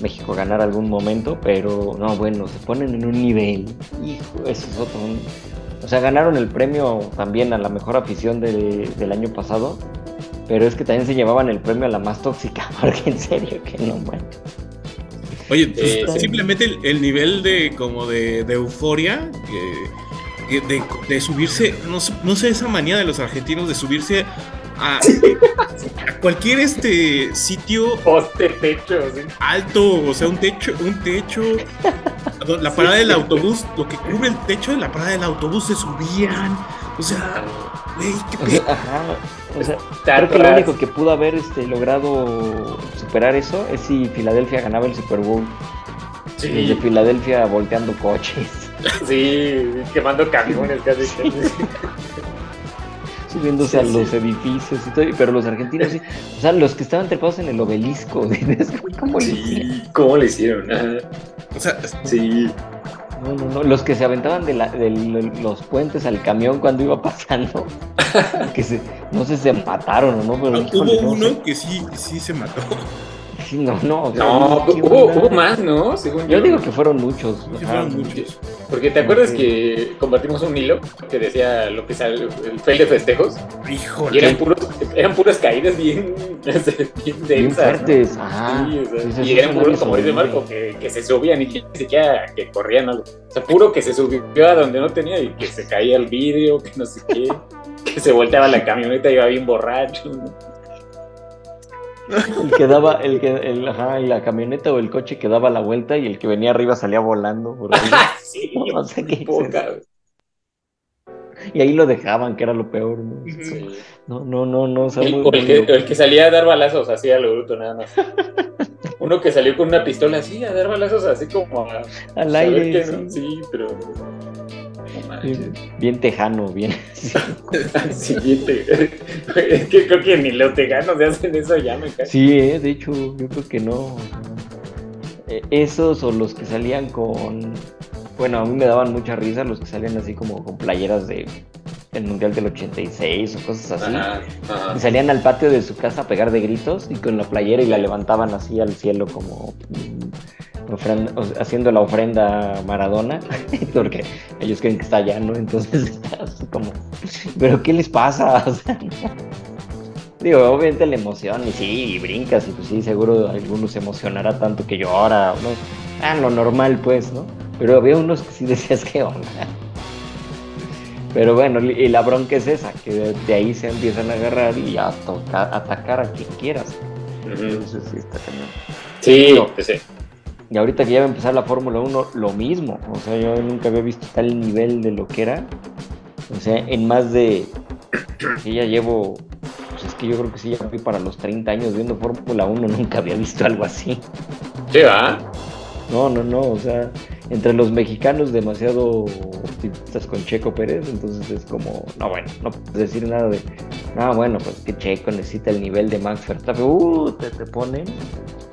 México ganara algún momento, pero no, bueno, se ponen en un nivel. Hijo, eso es otro. O sea, ganaron el premio también a la mejor afición del año pasado, pero es que también se llevaban el premio a la más tóxica, porque en serio que no, bueno. Oye, pues, simplemente el, nivel de como de, euforia, de, subirse, no, sé esa manía de los argentinos de subirse a, cualquier este sitio Poste, techo, alto, o sea, un techo, un techo, la parada del autobús, lo que cubre el techo de la parada del autobús se subían, o sea, güey, qué o sea, creo que lo único que pudo haber este, logrado superar eso es si Filadelfia ganaba el Super Bowl. Sí. Desde Filadelfia volteando coches. Sí, quemando camiones casi. Subiéndose a los edificios y todo, pero los argentinos sí. O sea, los que estaban trepados en el obelisco. ¿Cómo le hicieron? ¿Cómo le hicieron? O sea, sí. No, no, no. Los que se aventaban de, los puentes al camión cuando iba pasando. que se, no sé si se mataron o no, pero. hubo uno que sí, sí se mató. Sí, no, no. no, hubo, más, ¿no? Según yo, digo que fueron muchos. Sí, fueron muchos. Porque te acuerdas que compartimos un hilo que decía lo que sale, el fail de festejos. Híjole. Y eran, puros, eran puras caídas bien, bien densas. Bien fuertes. y eran puros, como dice Marco, que, que se subían y que ni siquiera que corrían algo. O sea, puro que se subió a donde no tenía y que se caía el vidrio, que no sé qué. que se volteaba la camioneta y iba bien borracho. El que daba, el que, el, ajá, y la camioneta o el coche que daba la vuelta y el que venía arriba salía volando. Por sí, no, sé qué Y ahí lo dejaban, que era lo peor, ¿no? No, no, no, no. el, el, que, salía a dar balazos así a lo bruto, nada más. Uno que salió con una pistola así a dar balazos así como al aire. sí, pero Bien, tejano, bien. sí, Es que creo que ni los tejanos se hacen eso ya, me cae. Sí, eh, de hecho, yo creo que no. Eh, esos o los que salían con. Bueno, a mí me daban mucha risa los que salían así como con playeras de el Mundial del 86 o cosas así. Y salían al patio de su casa a pegar de gritos y con la playera y la levantaban así al cielo como haciendo la ofrenda a Maradona, porque ellos creen que está allá, ¿no? Entonces estás como, ¿pero qué les pasa? digo, obviamente la emoción, y sí, y brincas, y pues sí, seguro algunos se emocionará tanto que llora, ¿no? Ah, lo normal, pues, ¿no? Pero había unos que sí decías, ¿qué onda? Pero bueno, y la bronca es esa, que de, ahí se empiezan a agarrar y a, tocar, atacar a quien quieras. Entonces sí está Sí, sí. Y ahorita que ya va a empezar la Fórmula 1, lo mismo. O sea, yo nunca había visto tal nivel de lo que era. O sea, en más de. Que ya llevo. Pues es que yo creo que sí, ya fui para los 30 años viendo Fórmula 1, nunca había visto algo así. Sí, va. No, no, no. O sea, entre los mexicanos, demasiado optimistas con Checo Pérez. Entonces es como. No, bueno, no puedes decir nada de. No, bueno, pues que Checo necesita el nivel de Max Verstappen. Uh, te, te ponen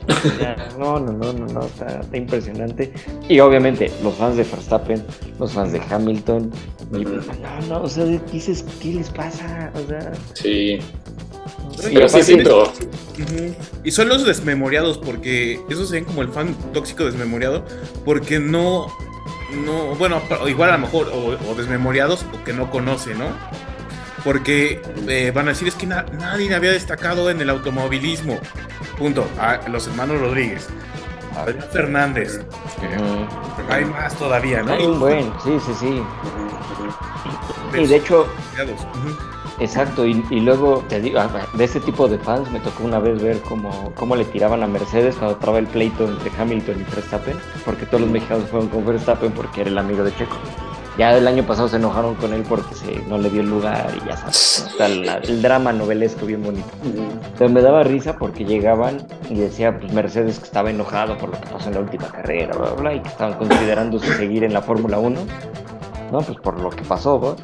no, no, no, no, no, está, impresionante. Y obviamente los fans de Verstappen, los fans de Hamilton, no, no, o sea, dices, ¿qué les pasa? O sea, sí. Pero sí siento. Y son los desmemoriados, porque esos se ven como el fan tóxico desmemoriado, porque no, no, bueno, igual a lo mejor, o, desmemoriados, o que no conoce, ¿no? Porque eh, van a decir, es que nadie había destacado en el automovilismo. Punto. A los hermanos Rodríguez. Adrián Fernández. Hay más todavía, ¿no? Hay buen, sí, sí, sí. Y de hecho, exacto, y, luego te digo, ah, de ese tipo de fans me tocó una vez ver cómo, cómo le tiraban a Mercedes cuando traba el pleito entre Hamilton y Verstappen, porque todos los mexicanos fueron con Verstappen porque era el amigo de Checo. Ya el año pasado se enojaron con él porque se, no le dio el lugar y ya sabes, el, drama novelesco bien bonito. Pero me daba risa porque llegaban y decía pues, Mercedes que estaba enojado por lo que pasó en la última carrera, bla, bla, y que estaban considerando seguir en la Fórmula 1, ¿no? Pues por lo que pasó, ¿no?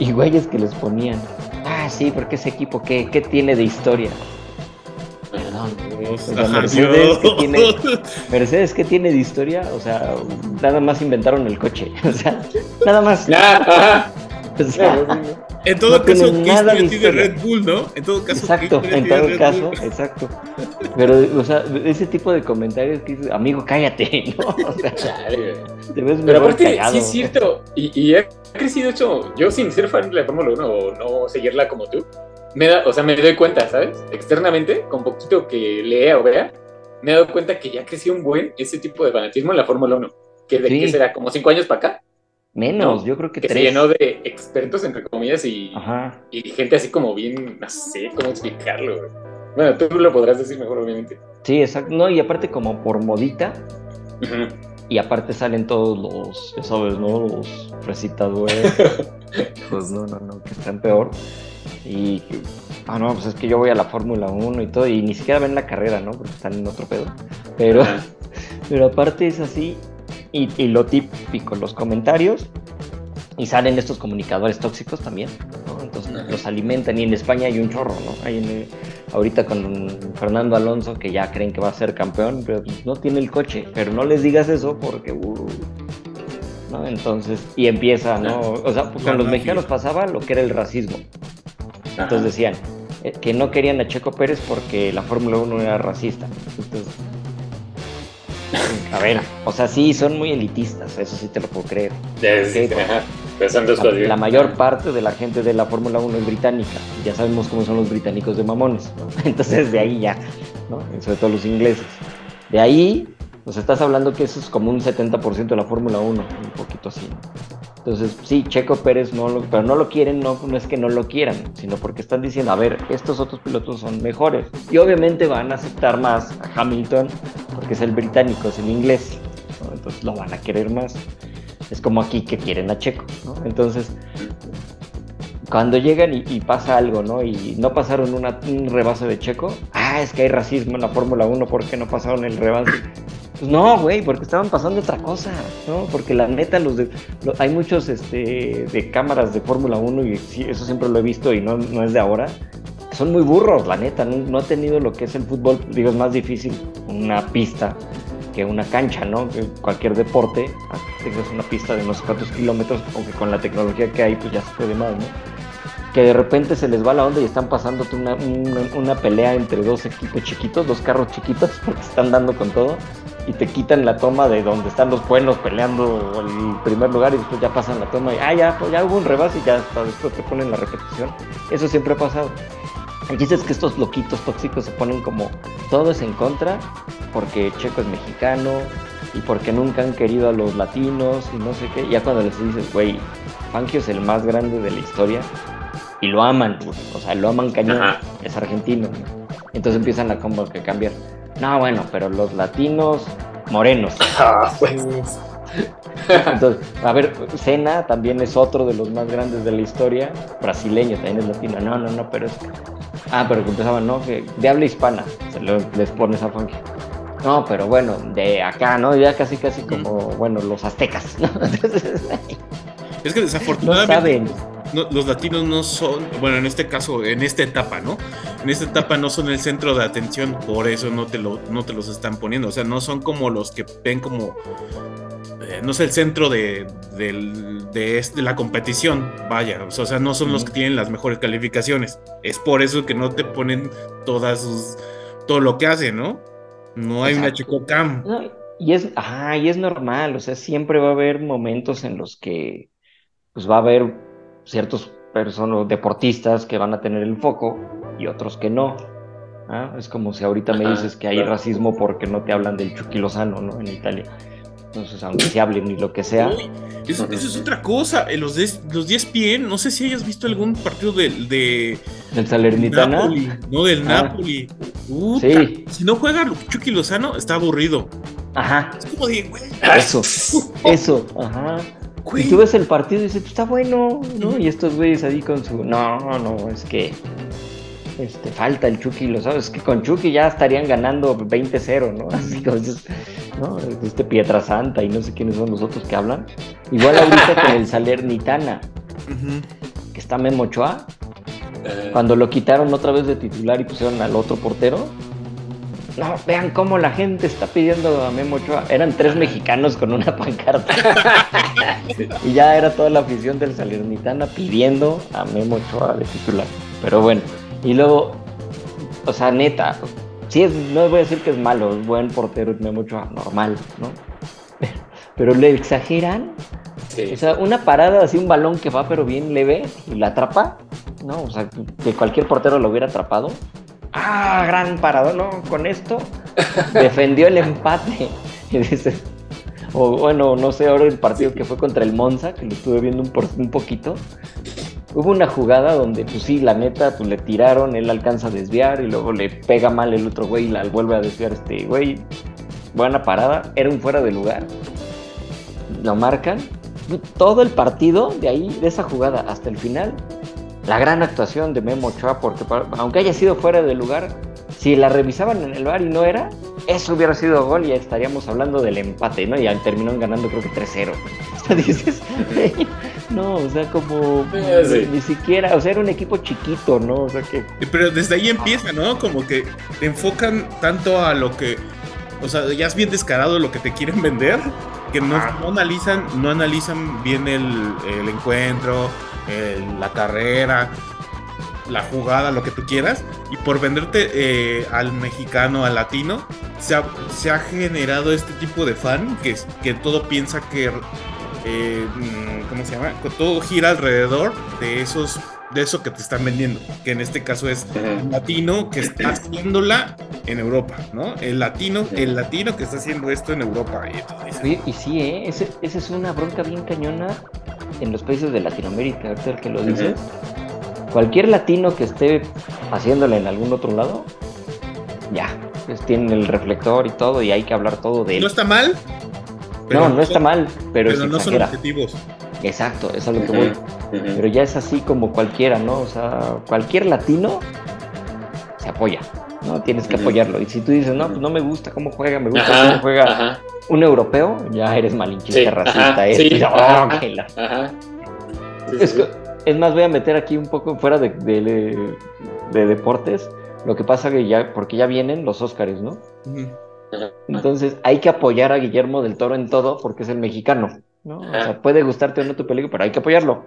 Y güeyes que les ponían, ah, sí, porque ese equipo, ¿qué, qué tiene de historia? Perdón. Mercedes, que tiene, Mercedes, ¿qué tiene de historia? O sea, nada más inventaron el coche. O sea, nada más. en todo caso, nada de Red Bull, ¿no? En todo caso, exacto, en todo caso, exacto. Pero, o sea, ese tipo de comentarios que dices, amigo, cállate, ¿no? O sea, te ves Pero aparte, sí es cierto, y, y he crecido hecho, yo sin ser fan de la Fórmula 1 o no seguirla como tú, me da, o sea, me doy cuenta, ¿sabes? Externamente, con poquito que lea o vea, me he dado cuenta que ya creció un buen ese tipo de fanatismo en la Fórmula 1. Que de qué será, como cinco años para acá. Menos, yo creo que, que se llenó de expertos, entre comillas, y, y gente así como bien, no sé cómo explicarlo. Bueno, tú lo podrás decir mejor, obviamente. Sí, exacto. No, y aparte como por modita. Y aparte salen todos los, ya sabes, ¿no? Los recitadores. pues no, no, no, que están peor. Y, ah, no, pues es que yo voy a la Fórmula 1 y todo, y ni siquiera ven la carrera, ¿no? Porque están en otro pedo. Pero, pero aparte es así, y, lo típico, los comentarios, y salen estos comunicadores tóxicos también, ¿no? Entonces los alimentan, y en España hay un chorro, ¿no? Hay ahorita con Fernando Alonso, que ya creen que va a ser campeón, pero pues, no tiene el coche, pero no les digas eso porque... Uh, ¿no? Entonces, y empieza, ¿no? O sea, con los mexicanos pasaba lo que era el racismo. Entonces decían, eh, que no querían a Checo Pérez porque la Fórmula 1 era racista. Entonces, a ver, o sea, sí, son muy elitistas, eso sí te lo puedo creer. la, mayor parte de la gente de la Fórmula 1 es británica, ya sabemos cómo son los británicos de mamones, entonces de ahí ya, ¿no? sobre todo los ingleses. De ahí, pues estás hablando que eso es como un 70% de la Fórmula 1, un poquito así. Entonces, sí, Checo Pérez no lo, pero no lo quieren, no, no es que no lo quieran, sino porque están diciendo, a ver, estos otros pilotos son mejores. Y obviamente van a aceptar más a Hamilton, porque es el británico, es el inglés, entonces lo van a querer más. Es como aquí que quieren a Checo. Entonces, cuando llegan y, pasa algo, ¿no? Y no pasaron un rebase de Checo, ah, es que hay racismo en la Fórmula 1, ¿por qué no pasaron el rebase? Pues no, güey, porque estaban pasando otra cosa, ¿no? Porque la neta, los de, hay muchos este, de cámaras de Fórmula 1 y eso siempre lo he visto y no, no es de ahora. Son muy burros, la neta, no, ha tenido lo que es el fútbol, digo, es más difícil una pista que una cancha, ¿no? Que cualquier deporte, tengas una pista de unos cuantos kilómetros, aunque con la tecnología que hay, pues ya se puede más, ¿no? que de repente se les va la onda y están pasando una, una, pelea entre dos equipos chiquitos, dos carros chiquitos, porque están dando con todo, y te quitan la toma de donde están los buenos peleando el primer lugar y después ya pasan la toma y, ah, ya, pues ya hubo un rebase y ya hasta después te ponen la repetición. Eso siempre ha pasado. El chiste es que estos loquitos tóxicos se ponen como todo es en contra, porque Checo es mexicano y porque nunca han querido a los latinos y no sé qué. Ya cuando les dices, güey, Fangio es el más grande de la historia, y lo aman, o sea, lo aman cañón, es argentino. Entonces empiezan a como que cambiar. No, bueno, pero los latinos morenos. Ah, pues. Entonces, a ver, Cena también es otro de los más grandes de la historia, brasileño, también es latino. No, no, no, pero es. Ah, pero que empezaban, ¿no? Que de habla hispana, se les pones a funky. No, pero bueno, de acá, ¿no? Ya casi, casi como, bueno, los aztecas, ¿no? es que desafortunadamente. No saben los latinos no son, bueno, en este caso, en esta etapa, ¿no? En esta etapa no son el centro de atención, por eso no te, lo, no te los están poniendo. O sea, no son como los que ven como, eh, no sé, el centro de, de, la competición, vaya. O sea, no son los que tienen las mejores calificaciones. Es por eso que no te ponen todas sus, todo lo que hacen, ¿no? No hay una chico cam. y es, ajá, y es normal, o sea, siempre va a haber momentos en los que pues va a haber ciertos personas, deportistas que van a tener el foco y otros que no. ¿ah? Es como si ahorita me dices que hay racismo porque no te hablan del Chucky Lozano, ¿no? En Italia. Entonces, aunque se hablen ni lo que sea. eso, es otra cosa. Eh, los, los 10 pie, no sé si hayas visto algún partido del de, ¿Del Salernitana? no, del ah. Napoli. sí. Si no juega Chucky Lozano, está aburrido. Ajá. Es como de, güey. Eso, eso, ajá. Y tú ves el partido y dices, pues está bueno, ¿no? Y estos güeyes ahí con su. No, no, es que. Este, falta el Chucky, lo sabes, es que con Chucky ya estarían ganando 20-0, ¿no? Así como ¿no? Este Pietra Santa y no sé quiénes son los otros que hablan. Igual ahorita con el Salernitana, que está Memo Ochoa, eh. cuando lo quitaron otra vez de titular y pusieron al otro portero, no, vean cómo la gente está pidiendo a Memo Ochoa. Eran tres mexicanos con una pancarta. y ya era toda la afición del Salernitana pidiendo a Memo Ochoa de titular. Pero bueno, y luego, o sea, neta, sí es, no voy a decir que es malo, es buen portero Memo Ochoa, normal, ¿no? Pero le exageran. O sea, una parada así, un balón que va pero bien leve y la atrapa, ¿no? O sea, que cualquier portero lo hubiera atrapado ah, gran parado, ¿no? Con esto defendió el empate. Y dice, o bueno, no sé, ahora el partido que fue contra el Monza, que lo estuve viendo un, un poquito, hubo una jugada donde, pues sí, la neta, pues le tiraron, él alcanza a desviar y luego le pega mal el otro güey y la vuelve a desviar este güey. Buena parada, era un fuera de lugar. Lo marcan. Todo el partido de ahí, de esa jugada hasta el final, la gran actuación de Memo Ochoa, porque aunque haya sido fuera de lugar, si la revisaban en el bar y no era, eso hubiera sido gol y ya estaríamos hablando del empate, ¿no? Y ya terminó ganando creo que 3-0. O sea, dices, no, o sea, como ni siquiera, o sea, era un equipo chiquito, ¿no? O sea que... Pero desde ahí empieza, ¿no? Como que enfocan tanto a lo que, o sea, ya es bien descarado lo que te quieren vender, que no, analizan, no analizan bien el, el encuentro, la carrera. la jugada, lo que tú quieras, y por venderte eh, al mexicano, al latino, se ha, se ha, generado este tipo de fan que, que todo piensa que, eh, mm, ¿cómo se llama? Que todo gira alrededor de esos de eso que te están vendiendo, que en este caso es el latino que está haciéndola en Europa, ¿no? El latino, el latino que está haciendo esto en Europa. Y, y sí, ¿eh? Ese, esa es una bronca bien cañona en los países de Latinoamérica, el que lo dices. Cualquier latino que esté haciéndola en algún otro lado, ya, pues tiene el reflector y todo y hay que hablar todo de él. ¿No está mal? no, no está mal, pero, pero no son objetivos. Exacto, eso es lo que voy. Pero ya es así como cualquiera, ¿no? O sea, cualquier latino se apoya, ¿no? Tienes que apoyarlo. Y si tú dices, no, pues no me gusta cómo juega, me gusta cómo juega un europeo, ya eres malinchista, racista, es, es, más, voy a meter aquí un poco fuera de, de, deportes, lo que pasa que ya, porque ya vienen los Óscares, ¿no? Entonces hay que apoyar a Guillermo del Toro en todo porque es el mexicano. ¿No? O sea, puede gustarte o no tu película, pero hay que apoyarlo.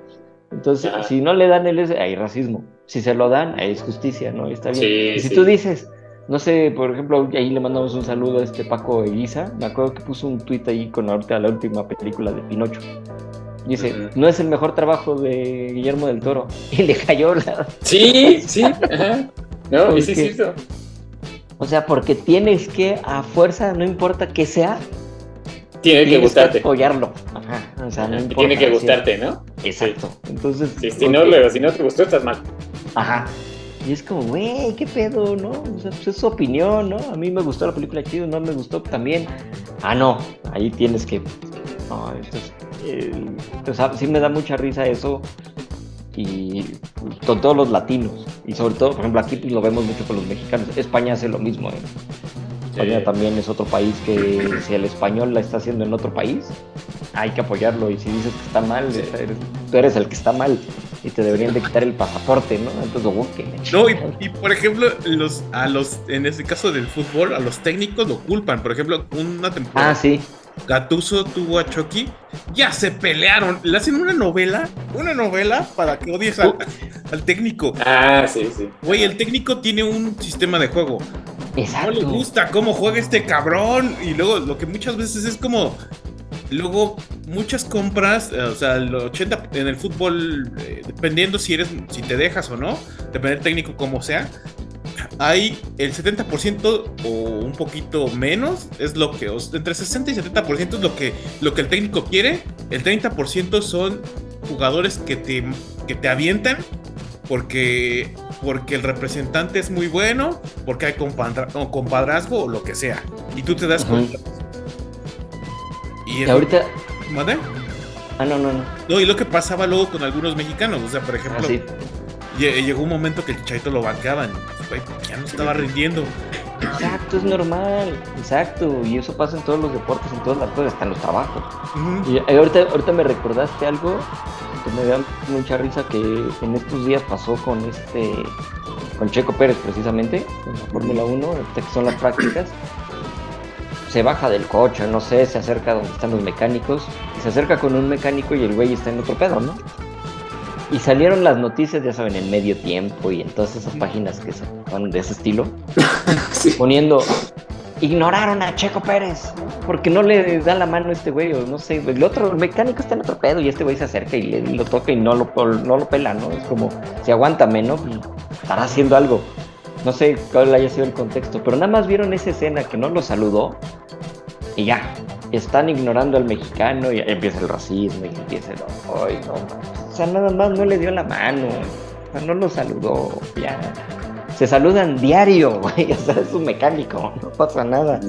Entonces, si no le dan el ese, hay racismo. Si se lo dan, hay justicia, ¿no? Está bien. y si tú dices, no sé, por ejemplo, ahí le mandamos un saludo a este Paco Eguiza. Me acuerdo que puso un tuit ahí con ahorita la última película de Pinocho. Dice, no es el mejor trabajo de Guillermo del Toro. Y le cayó la. Sí, sí. No, y sí, sí, O sea, porque tienes que, a fuerza, no importa que sea, tiene que gustarte. apoyarlo. O sea, no tiene que gustarte, ¿no? Exacto. Entonces. si, no, luego, si no te gustó, estás mal. Ajá. Y es como, güey, qué pedo, ¿no? O sea, pues es su opinión, ¿no? A mí me gustó la película chido, no me gustó también. Ah, no, ahí tienes que. No, entonces, eh, o sea, sí me da mucha risa eso. Y con todos los latinos. Y sobre todo, por ejemplo, aquí lo vemos mucho con los mexicanos. España hace lo mismo, ¿eh? España también es otro país que si el español la está haciendo en otro país, hay que apoyarlo. Y si dices que está mal, tú eres el que está mal y te deberían de quitar el pasaporte, ¿no? Entonces, oh, No, y, por ejemplo, los, a los, en este caso del fútbol, a los técnicos lo culpan. Por ejemplo, una temporada. Ah, sí. Gatuso tuvo a Chucky, ya se pelearon. Le hacen una novela, una novela para que odies al, al técnico. Ah, sí, sí. Güey, el técnico tiene un sistema de juego. Exacto. No le gusta cómo juega este cabrón. Y luego lo que muchas veces es como. Luego, muchas compras, eh, o sea, el 80 en el fútbol, eh, dependiendo si eres, si te dejas o no, depende del técnico como sea, hay el 70% o un poquito menos, es lo que, entre 60 y 70% es lo que, lo que el técnico quiere, el 30% son jugadores que te, que te avientan porque, porque el representante es muy bueno, porque hay compadrazgo o lo que sea. Y tú te das cuenta. Y, ahorita. ¿Madre? Ah, no, no, no. No, y lo que pasaba luego con algunos mexicanos, o sea, por ejemplo, ah, llegó un momento que el Chicharito lo bancaban, ya no estaba rindiendo. Exacto, es normal, exacto, y eso pasa en todos los deportes, en todas las cosas, hasta en los trabajos. Y ahorita, ahorita me recordaste algo que me da mucha risa que en estos días pasó con este con Checo Pérez precisamente en la Fórmula 1, que son las prácticas. Se baja del coche, no sé, se acerca donde están los mecánicos, y se acerca con un mecánico y el güey está en otro pedo, ¿no? Y salieron las noticias, ya saben, en medio tiempo y en todas esas páginas que son de ese estilo, poniendo ignoraron a Checo Pérez porque no le da la mano a este güey, o no sé, el otro mecánico está en otro pedo y este güey se acerca y le, lo toca y no lo, no lo pela, ¿no? Es como, si aguántame, ¿no? Pues, estará haciendo algo. No sé cuál haya sido el contexto, pero nada más vieron esa escena que no lo saludó y ya, están ignorando al mexicano y empieza el racismo y empieza el, ay, no, o sea, nada más no le dio la mano, o sea, no lo saludó, ya se saludan diario, güey, o sea, es un mecánico, no pasa nada.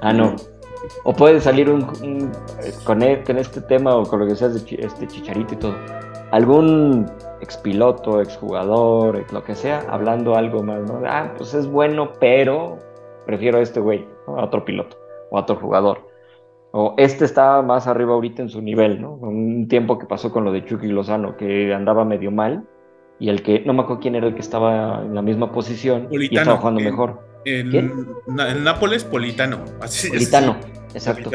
Ah, no. O puede salir un, con, e, con, este tema o con lo que sea de este chicharito y todo. Algún expiloto, exjugador, lo que sea, hablando algo más, ¿no? Ah, pues es bueno, pero prefiero a este güey, a otro piloto o a otro jugador. O este estaba más arriba ahorita en su nivel, ¿no? Un tiempo que pasó con lo de Chucky Lozano, que andaba medio mal y el que, no me acuerdo quién era el que estaba en la misma posición y estaba jugando mejor. En, Nápoles, Politano. Politano, exacto.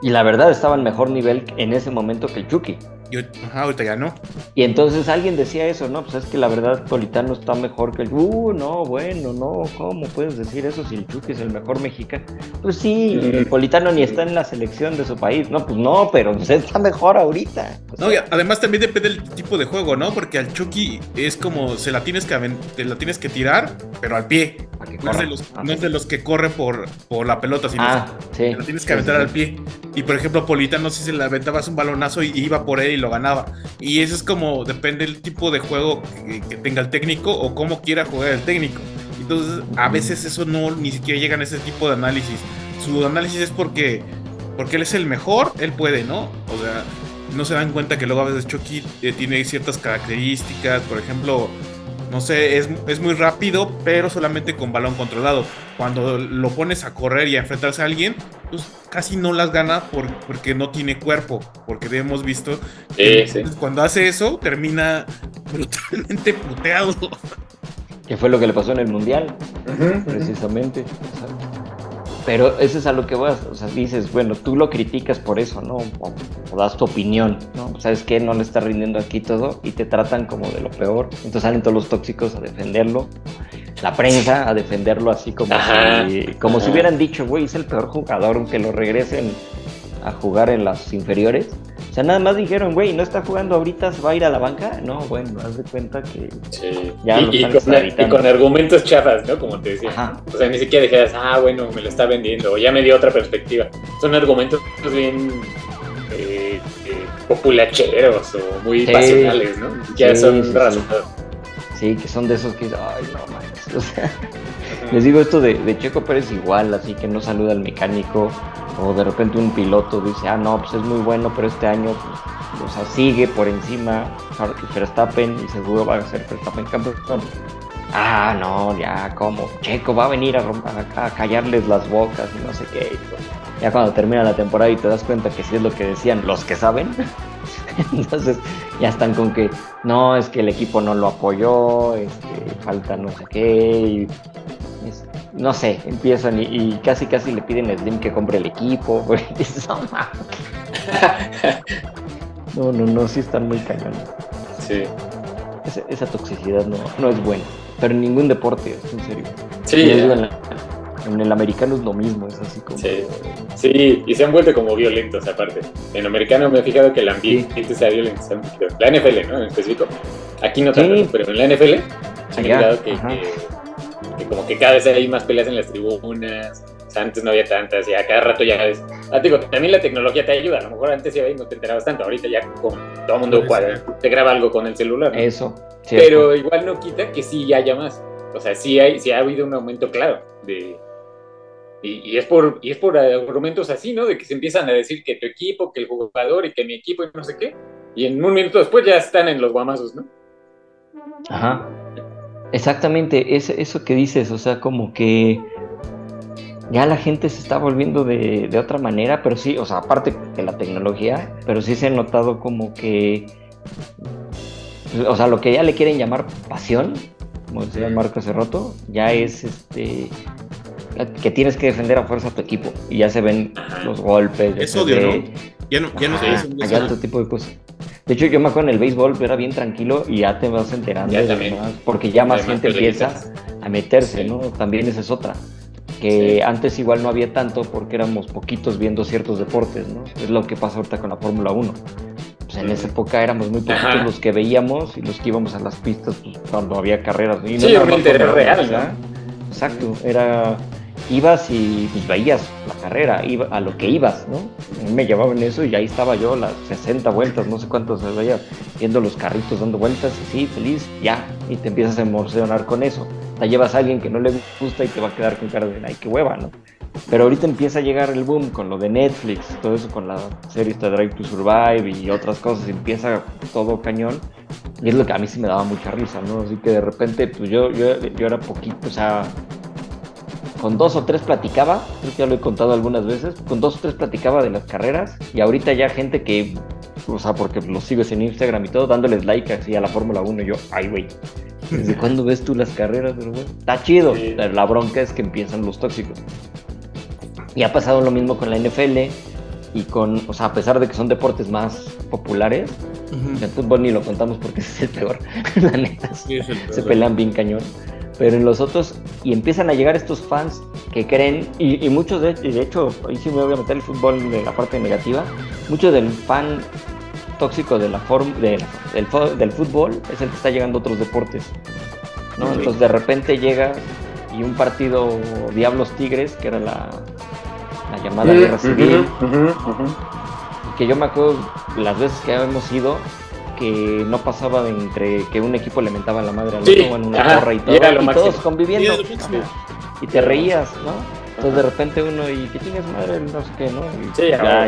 Y la verdad estaba en mejor nivel en ese momento que el Chucky. Ajá, ahorita ya no. Y entonces alguien decía eso, ¿no? Pues es que la verdad Politano está mejor que el... Uh, no, bueno, no, ¿cómo puedes decir eso si el Chucky es el mejor mexicano? Pues sí, el Politano ni está en la selección de su país. No, pues no, pero pues está mejor ahorita. no, y además también depende del tipo de juego, ¿no? Porque al Chucky es como, se la tienes que, te la tienes que tirar, pero al pie. No es, de los, no es, de los, que corre por, por la pelota, sino ah, sí, la tienes que aventar al pie. Y por ejemplo, Politano si se le aventabas un balonazo y iba por él y lo ganaba. Y eso es como, depende del tipo de juego que, tenga el técnico o cómo quiera jugar el técnico. Entonces, a veces eso no ni siquiera llega a ese tipo de análisis. Su análisis es porque, porque él es el mejor, él puede, ¿no? O sea, no se dan cuenta que luego a veces Chucky eh, tiene ciertas características, por ejemplo, no sé, es, es, muy rápido, pero solamente con balón controlado. Cuando lo pones a correr y a enfrentarse a alguien, pues casi no las gana por, porque no tiene cuerpo, porque hemos visto que cuando hace eso termina brutalmente puteado. Que fue lo que le pasó en el Mundial, precisamente. Pero eso es a lo que vas, o sea, dices, bueno, tú lo criticas por eso, ¿no? O, das tu opinión, ¿no? ¿Sabes qué? No le está rindiendo aquí todo y te tratan como de lo peor. Entonces salen todos los tóxicos a defenderlo, la prensa a defenderlo así como, si, como si hubieran dicho, güey, es el peor jugador, aunque lo regresen a jugar en las inferiores. O sea, nada más dijeron, güey, no está jugando ahorita, se va a ir a la banca. No, bueno, haz de cuenta que sí. ya y, lo están y, con, argumentos chafas, ¿no? Como te decía. O sea, ni siquiera dijeras, ah, bueno, me lo está vendiendo, o ya me dio otra perspectiva. Son argumentos bien eh, eh, populacheros o muy pasionales, ¿no? Ya son sí, Sí. que son de esos que, ay, no manches. O sea, les digo esto de, Checo Pérez igual, así que no saluda al mecánico o de repente un piloto dice, ah, no, pues es muy bueno, pero este año, pues, o sea, sigue por encima Verstappen y seguro va a ser Verstappen campeón. Ah, no, ya, ¿cómo? Checo va a venir a, a, callarles las bocas y no sé qué. Ya cuando termina la temporada y te das cuenta que sí es lo que decían los que saben, entonces ya están con que no, es que el equipo no lo apoyó, este, falta no sé qué, y no sé, empiezan y, casi casi le piden a Slim que compre el equipo. no, no, no, sí están muy cañones. Sí. Esa, toxicidad no, no es buena, pero en ningún deporte, en serio. Sí. En, el americano es lo mismo, es así como... Sí. sí, y se han vuelto como violentos aparte. En americano me he fijado que el ambiente sea violento. La NFL, ¿no? En específico. Aquí no tanto, pero en la NFL se han fijado que como que cada vez hay más peleas en las tribunas. antes no había tantas, y a cada rato ya ves. Ah, digo, también la tecnología te ayuda. A lo mejor antes ya no te enterabas tanto. Ahorita ya con todo el mundo te graba algo con el celular. Eso. Pero igual no quita que sí haya más. O sea, sí, hay, sí ha habido un aumento claro de, y, es por, y es por argumentos así, ¿no? De que se empiezan a decir que tu equipo, que el jugador y que mi equipo y no sé qué. Y en un minuto después ya están en los guamazos, ¿no? Ajá. Exactamente, es, eso que dices, o sea, como que ya la gente se está volviendo de, otra manera, pero sí, o sea, aparte de la tecnología, pero sí se ha notado como que, o sea, lo que ya le quieren llamar pasión, como decía Marco Cerroto, ya es este que tienes que defender a fuerza a tu equipo y ya se ven los golpes. Es odio, ¿no? Ya no, ya no se otro tipo de cosas. De hecho, yo me acuerdo en el béisbol, era bien tranquilo y ya te vas enterando. porque ya más gente empieza a meterse, ¿no? También esa es otra. Que antes igual no había tanto porque éramos poquitos viendo ciertos deportes, ¿no? Es lo que pasa ahorita con la Fórmula 1. Pues en esa época éramos muy poquitos los que veíamos y los que íbamos a las pistas pues, cuando había carreras. Y sí, no era real, ¿no? Exacto, era ibas y pues, veías la carrera, iba, a lo que ibas, ¿no? Me llevaban eso y ahí estaba yo las 60 vueltas, no sé cuántos me viendo los carritos dando vueltas y sí, feliz, ya, y te empiezas a emocionar con eso. Te llevas a alguien que no le gusta y te va a quedar con cara de, ay, qué hueva, ¿no? Pero ahorita empieza a llegar el boom con lo de Netflix, todo eso con la serie esta Drive to Survive y otras cosas, empieza todo cañón. Y es lo que a mí sí me daba mucha risa, ¿no? Así que de repente, pues yo, yo, yo era poquito, o sea, con dos o tres platicaba, creo que ya lo he contado algunas veces, con dos o tres platicaba de las carreras y ahorita ya gente que, o sea, porque los sigues en Instagram y todo, dándoles like así a la Fórmula 1 y yo, ay, güey, ¿desde cuándo ves tú las carreras? Pero, está chido, la bronca es que empiezan los tóxicos. Y ha pasado lo mismo con la NFL y con, o sea, a pesar de que son deportes más populares, El fútbol ni lo contamos porque ese es el peor, la neta. se pelean bien cañón. Pero en los otros, y empiezan a llegar estos fans que creen, y, muchos de, de hecho, ahí sí me voy a meter el fútbol de la parte negativa, muchos del fan tóxico de la forma del, del, fútbol es el que está llegando a otros deportes. ¿no? Entonces de repente llega y un partido Diablos Tigres, que era la, la llamada guerra civil, que yo me acuerdo las veces que hemos ido, que no pasaba de entre que un equipo le mentaba la madre al otro en una torre y todo, y, todos conviviendo. Y te reías, ¿no? Entonces de repente uno, y que tienes madre, no sé qué, ¿no?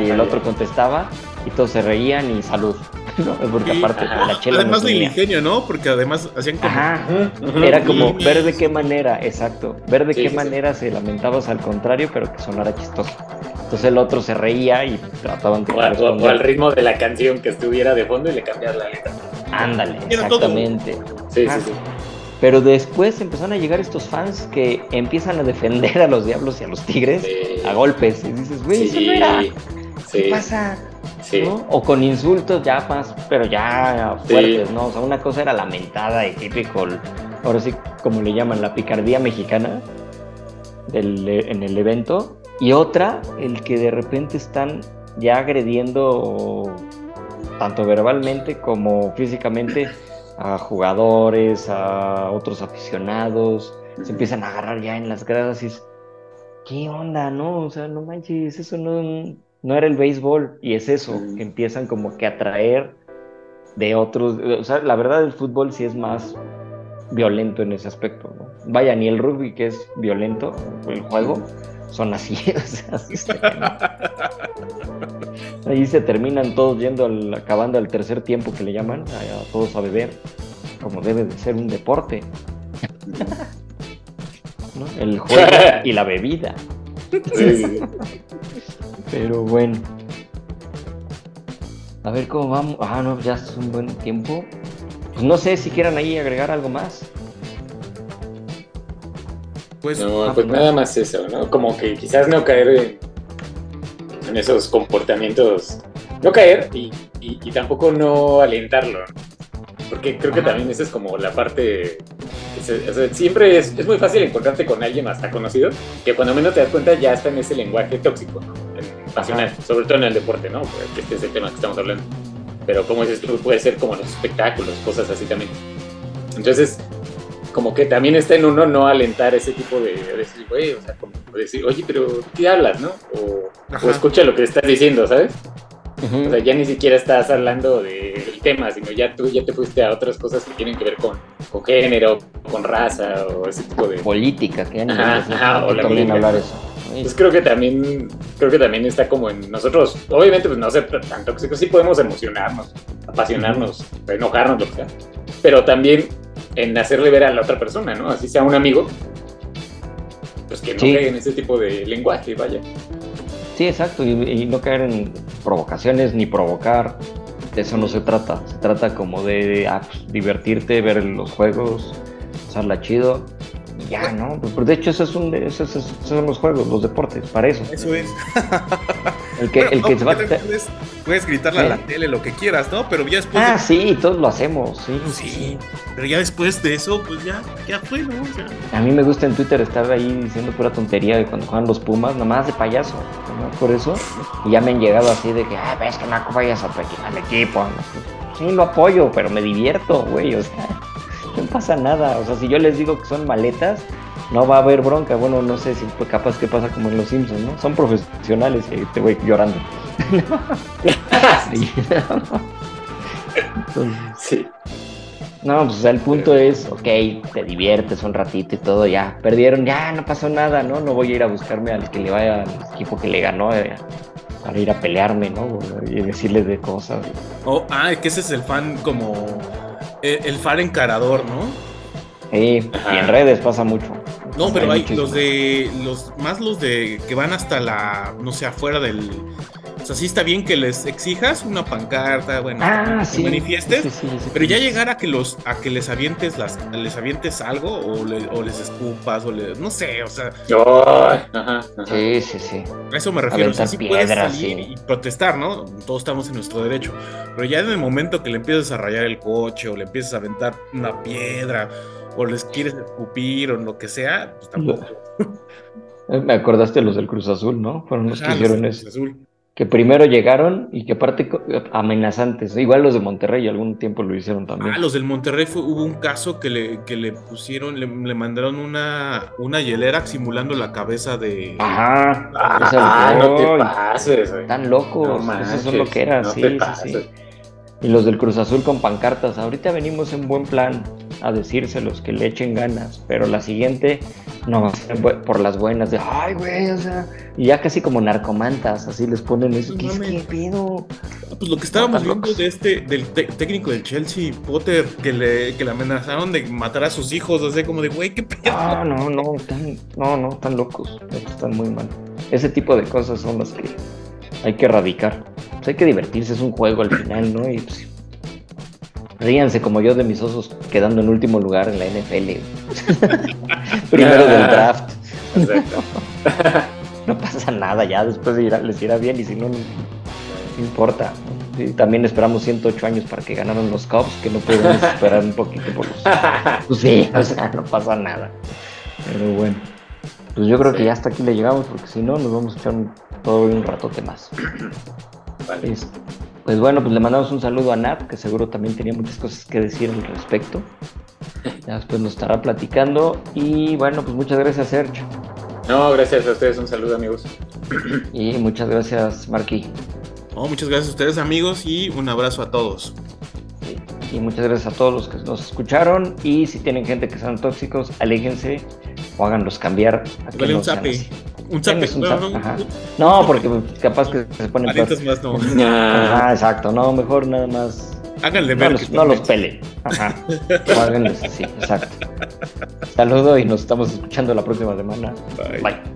Y, y el otro contestaba y todos se reían y salud. ¿no? Porque aparte la chela Además del ingenio, ¿no? Porque además hacían como... Era como ver de qué manera, exacto, ver de qué manera se lamentabas al contrario, pero que sonara chistoso. Entonces el otro se reía y trataban de... O, al ritmo de la canción que estuviera de fondo y le cambiar la letra. Ándale, exactamente. Sí, sí, sí. Pero después empezaron a llegar estos fans que empiezan a defender a los diablos y a los tigres a golpes. Y dices, güey, eso no era. ¿Qué pasa? O con insultos ya más, pero ya fuertes, ¿no? O sea, una cosa era lamentada y típico, ahora sí, como le llaman, la picardía mexicana en el evento. Y otra, el que de repente están ya agrediendo tanto verbalmente como físicamente a jugadores, a otros aficionados, se empiezan a agarrar ya en las gradas y es, ¿qué onda? No, o sea, no manches, eso no, no era el béisbol y es eso, que empiezan como que a traer de otros, o sea, la verdad el fútbol sí es más violento en ese aspecto, ¿no? Vaya, ni el rugby que es violento, el juego, son así, o sea, Ahí se terminan todos yendo, al, acabando el tercer tiempo que le llaman, a, todos a beber, como debe de ser un deporte. El juego y la bebida. Pero bueno. A ver cómo vamos. Ah, no, ya es un buen tiempo. Pues no sé si quieran ahí agregar algo más. Pues, no, pues nada más eso, ¿no? Como que quizás no caer en, esos comportamientos. No caer y, tampoco no alentarlo. Porque creo que también esa es como la parte siempre es, es, muy fácil encontrarte con alguien hasta conocido que cuando menos te das cuenta ya está en ese lenguaje tóxico, ¿no? pasional, sobre todo en el deporte, ¿no? Porque este es el tema que estamos hablando. Pero como dices tú, puede ser como los espectáculos, cosas así también. Entonces, como que también está en uno no alentar ese tipo de, decir, güey, o sea, como decir, oye, pero ¿qué hablas, no? O, o escucha lo que estás diciendo, ¿sabes? O sea, ya ni siquiera estás hablando del tema, sino ya tú ya te fuiste a otras cosas que tienen que ver con, con género, con raza o ese tipo de... Política, que ajá, o la política. hablar eso. Pues creo que también, creo que también está como en nosotros, obviamente pues no ser tan tóxicos, sí podemos emocionarnos, apasionarnos, enojarnos, lo que sea, pero también en hacerle ver a la otra persona, ¿no? Así sea un amigo, pues que no caiga en ese tipo de lenguaje, vaya. Sí, exacto, y, no caer en provocaciones ni provocar, de eso no se trata, se trata como de ah, pues, divertirte, ver los juegos, pasarla chido ya, ¿no? Pues, de hecho, eso es un, esos, son los juegos, los deportes, para eso. Eso es. El que, el que se va a... Puedes, puedes gritarle a la tele lo que quieras, ¿no? Pero ya después. Ah, sí, todos lo hacemos, sí, sí. Pero ya después de eso, pues ya, ya fue, ¿no? A mí me gusta en Twitter estar ahí diciendo pura tontería de cuando juegan los Pumas, nomás de payaso, ¿no? Por eso. Y ya me han llegado así de que, ah, ves que no vayas al equipo. Sí, lo apoyo, pero me divierto, güey, o sea no pasa nada. O sea, si yo les digo que son maletas, no va a haber bronca. Bueno, no sé si capaz que pasa como en los Simpsons, ¿no? Son profesionales y te voy llorando. sí. No, pues el punto es, ok, te diviertes un ratito y todo, ya, perdieron, ya, no pasó nada, ¿no? No voy a ir a buscarme al que le vaya al equipo que le ganó eh, para ir a pelearme, ¿no? Y decirles de cosas. Oh, ah, que ese es el fan como eh, el, far encarador, ¿no? Sí, y en redes pasa mucho. No, pero hay, los de. los Más los de que van hasta la. No sé, afuera del. O sea, sí está bien que les exijas una pancarta, bueno, ah, que manifiestes, pero ya llegar a que los, a que les avientes las, les avientes algo, o, les escupas, o no sé, o sea. Sí, sí, sí. A eso me refiero. o sea, sí puedes salir y protestar, ¿no? Todos estamos en nuestro derecho. Pero ya en el momento que le empiezas a rayar el coche, o le empiezas a aventar una piedra, o les quieres escupir, o lo que sea, pues tampoco. Me acordaste de los del Cruz Azul, ¿no? Fueron los que hicieron eso. Que primero llegaron y que aparte amenazantes. Igual los de Monterrey algún tiempo lo hicieron también. Ah, los del Monterrey fue, hubo un caso que le, que le pusieron, le, mandaron una, una hielera simulando la cabeza de. Ajá. Ah, no te pases, Están locos. eso es lo que era, sí, sí, sí. Y los del Cruz Azul con pancartas. Ahorita venimos en buen plan a decírselos que le echen ganas, pero la siguiente no va a ser por las buenas de, ay, güey, o sea, y ya casi como narcomantas, así les ponen eso. ¿Qué, ¿Qué, pedo? Ah, pues lo que estábamos viendo de este, del técnico del Chelsea, Potter, que le, que le amenazaron de matar a sus hijos, o sea, como de, güey, qué pedo. Ah, no, no, están, no, no, están locos, están muy mal. Ese tipo de cosas son las que hay que erradicar. Pues hay que divertirse, es un juego al final, ¿no? Y pues, Ríanse como yo de mis osos quedando en último lugar en la NFL. Primero del draft. no pasa nada, ya después les irá bien y si no, no, importa. también esperamos 108 años para que ganaran los Cubs, que no podemos esperar un poquito por los. Pues sí, o sea, no pasa nada. Pero bueno, pues yo creo que ya hasta aquí le llegamos, porque si no, nos vamos a echar un, todo un ratote más. Vale. Pues bueno, pues le mandamos un saludo a Nat, que seguro también tenía muchas cosas que decir al respecto. Ya después nos estará platicando. Y bueno, pues muchas gracias, Sergio. No, gracias a ustedes. Un saludo, amigos. Y muchas gracias, Marquí. muchas gracias a ustedes, amigos, y un abrazo a todos. Y muchas gracias a todos los que nos escucharon. Y si tienen gente que son tóxicos, aléjense o háganlos cambiar. A que un zape. Un zape. no, porque capaz que se ponen. más no. Ajá, exacto. No, mejor nada más. Háganle ver. No los, no los peleen. Ajá. Háganles así, exacto. Saludo y nos estamos escuchando la próxima semana. Bye.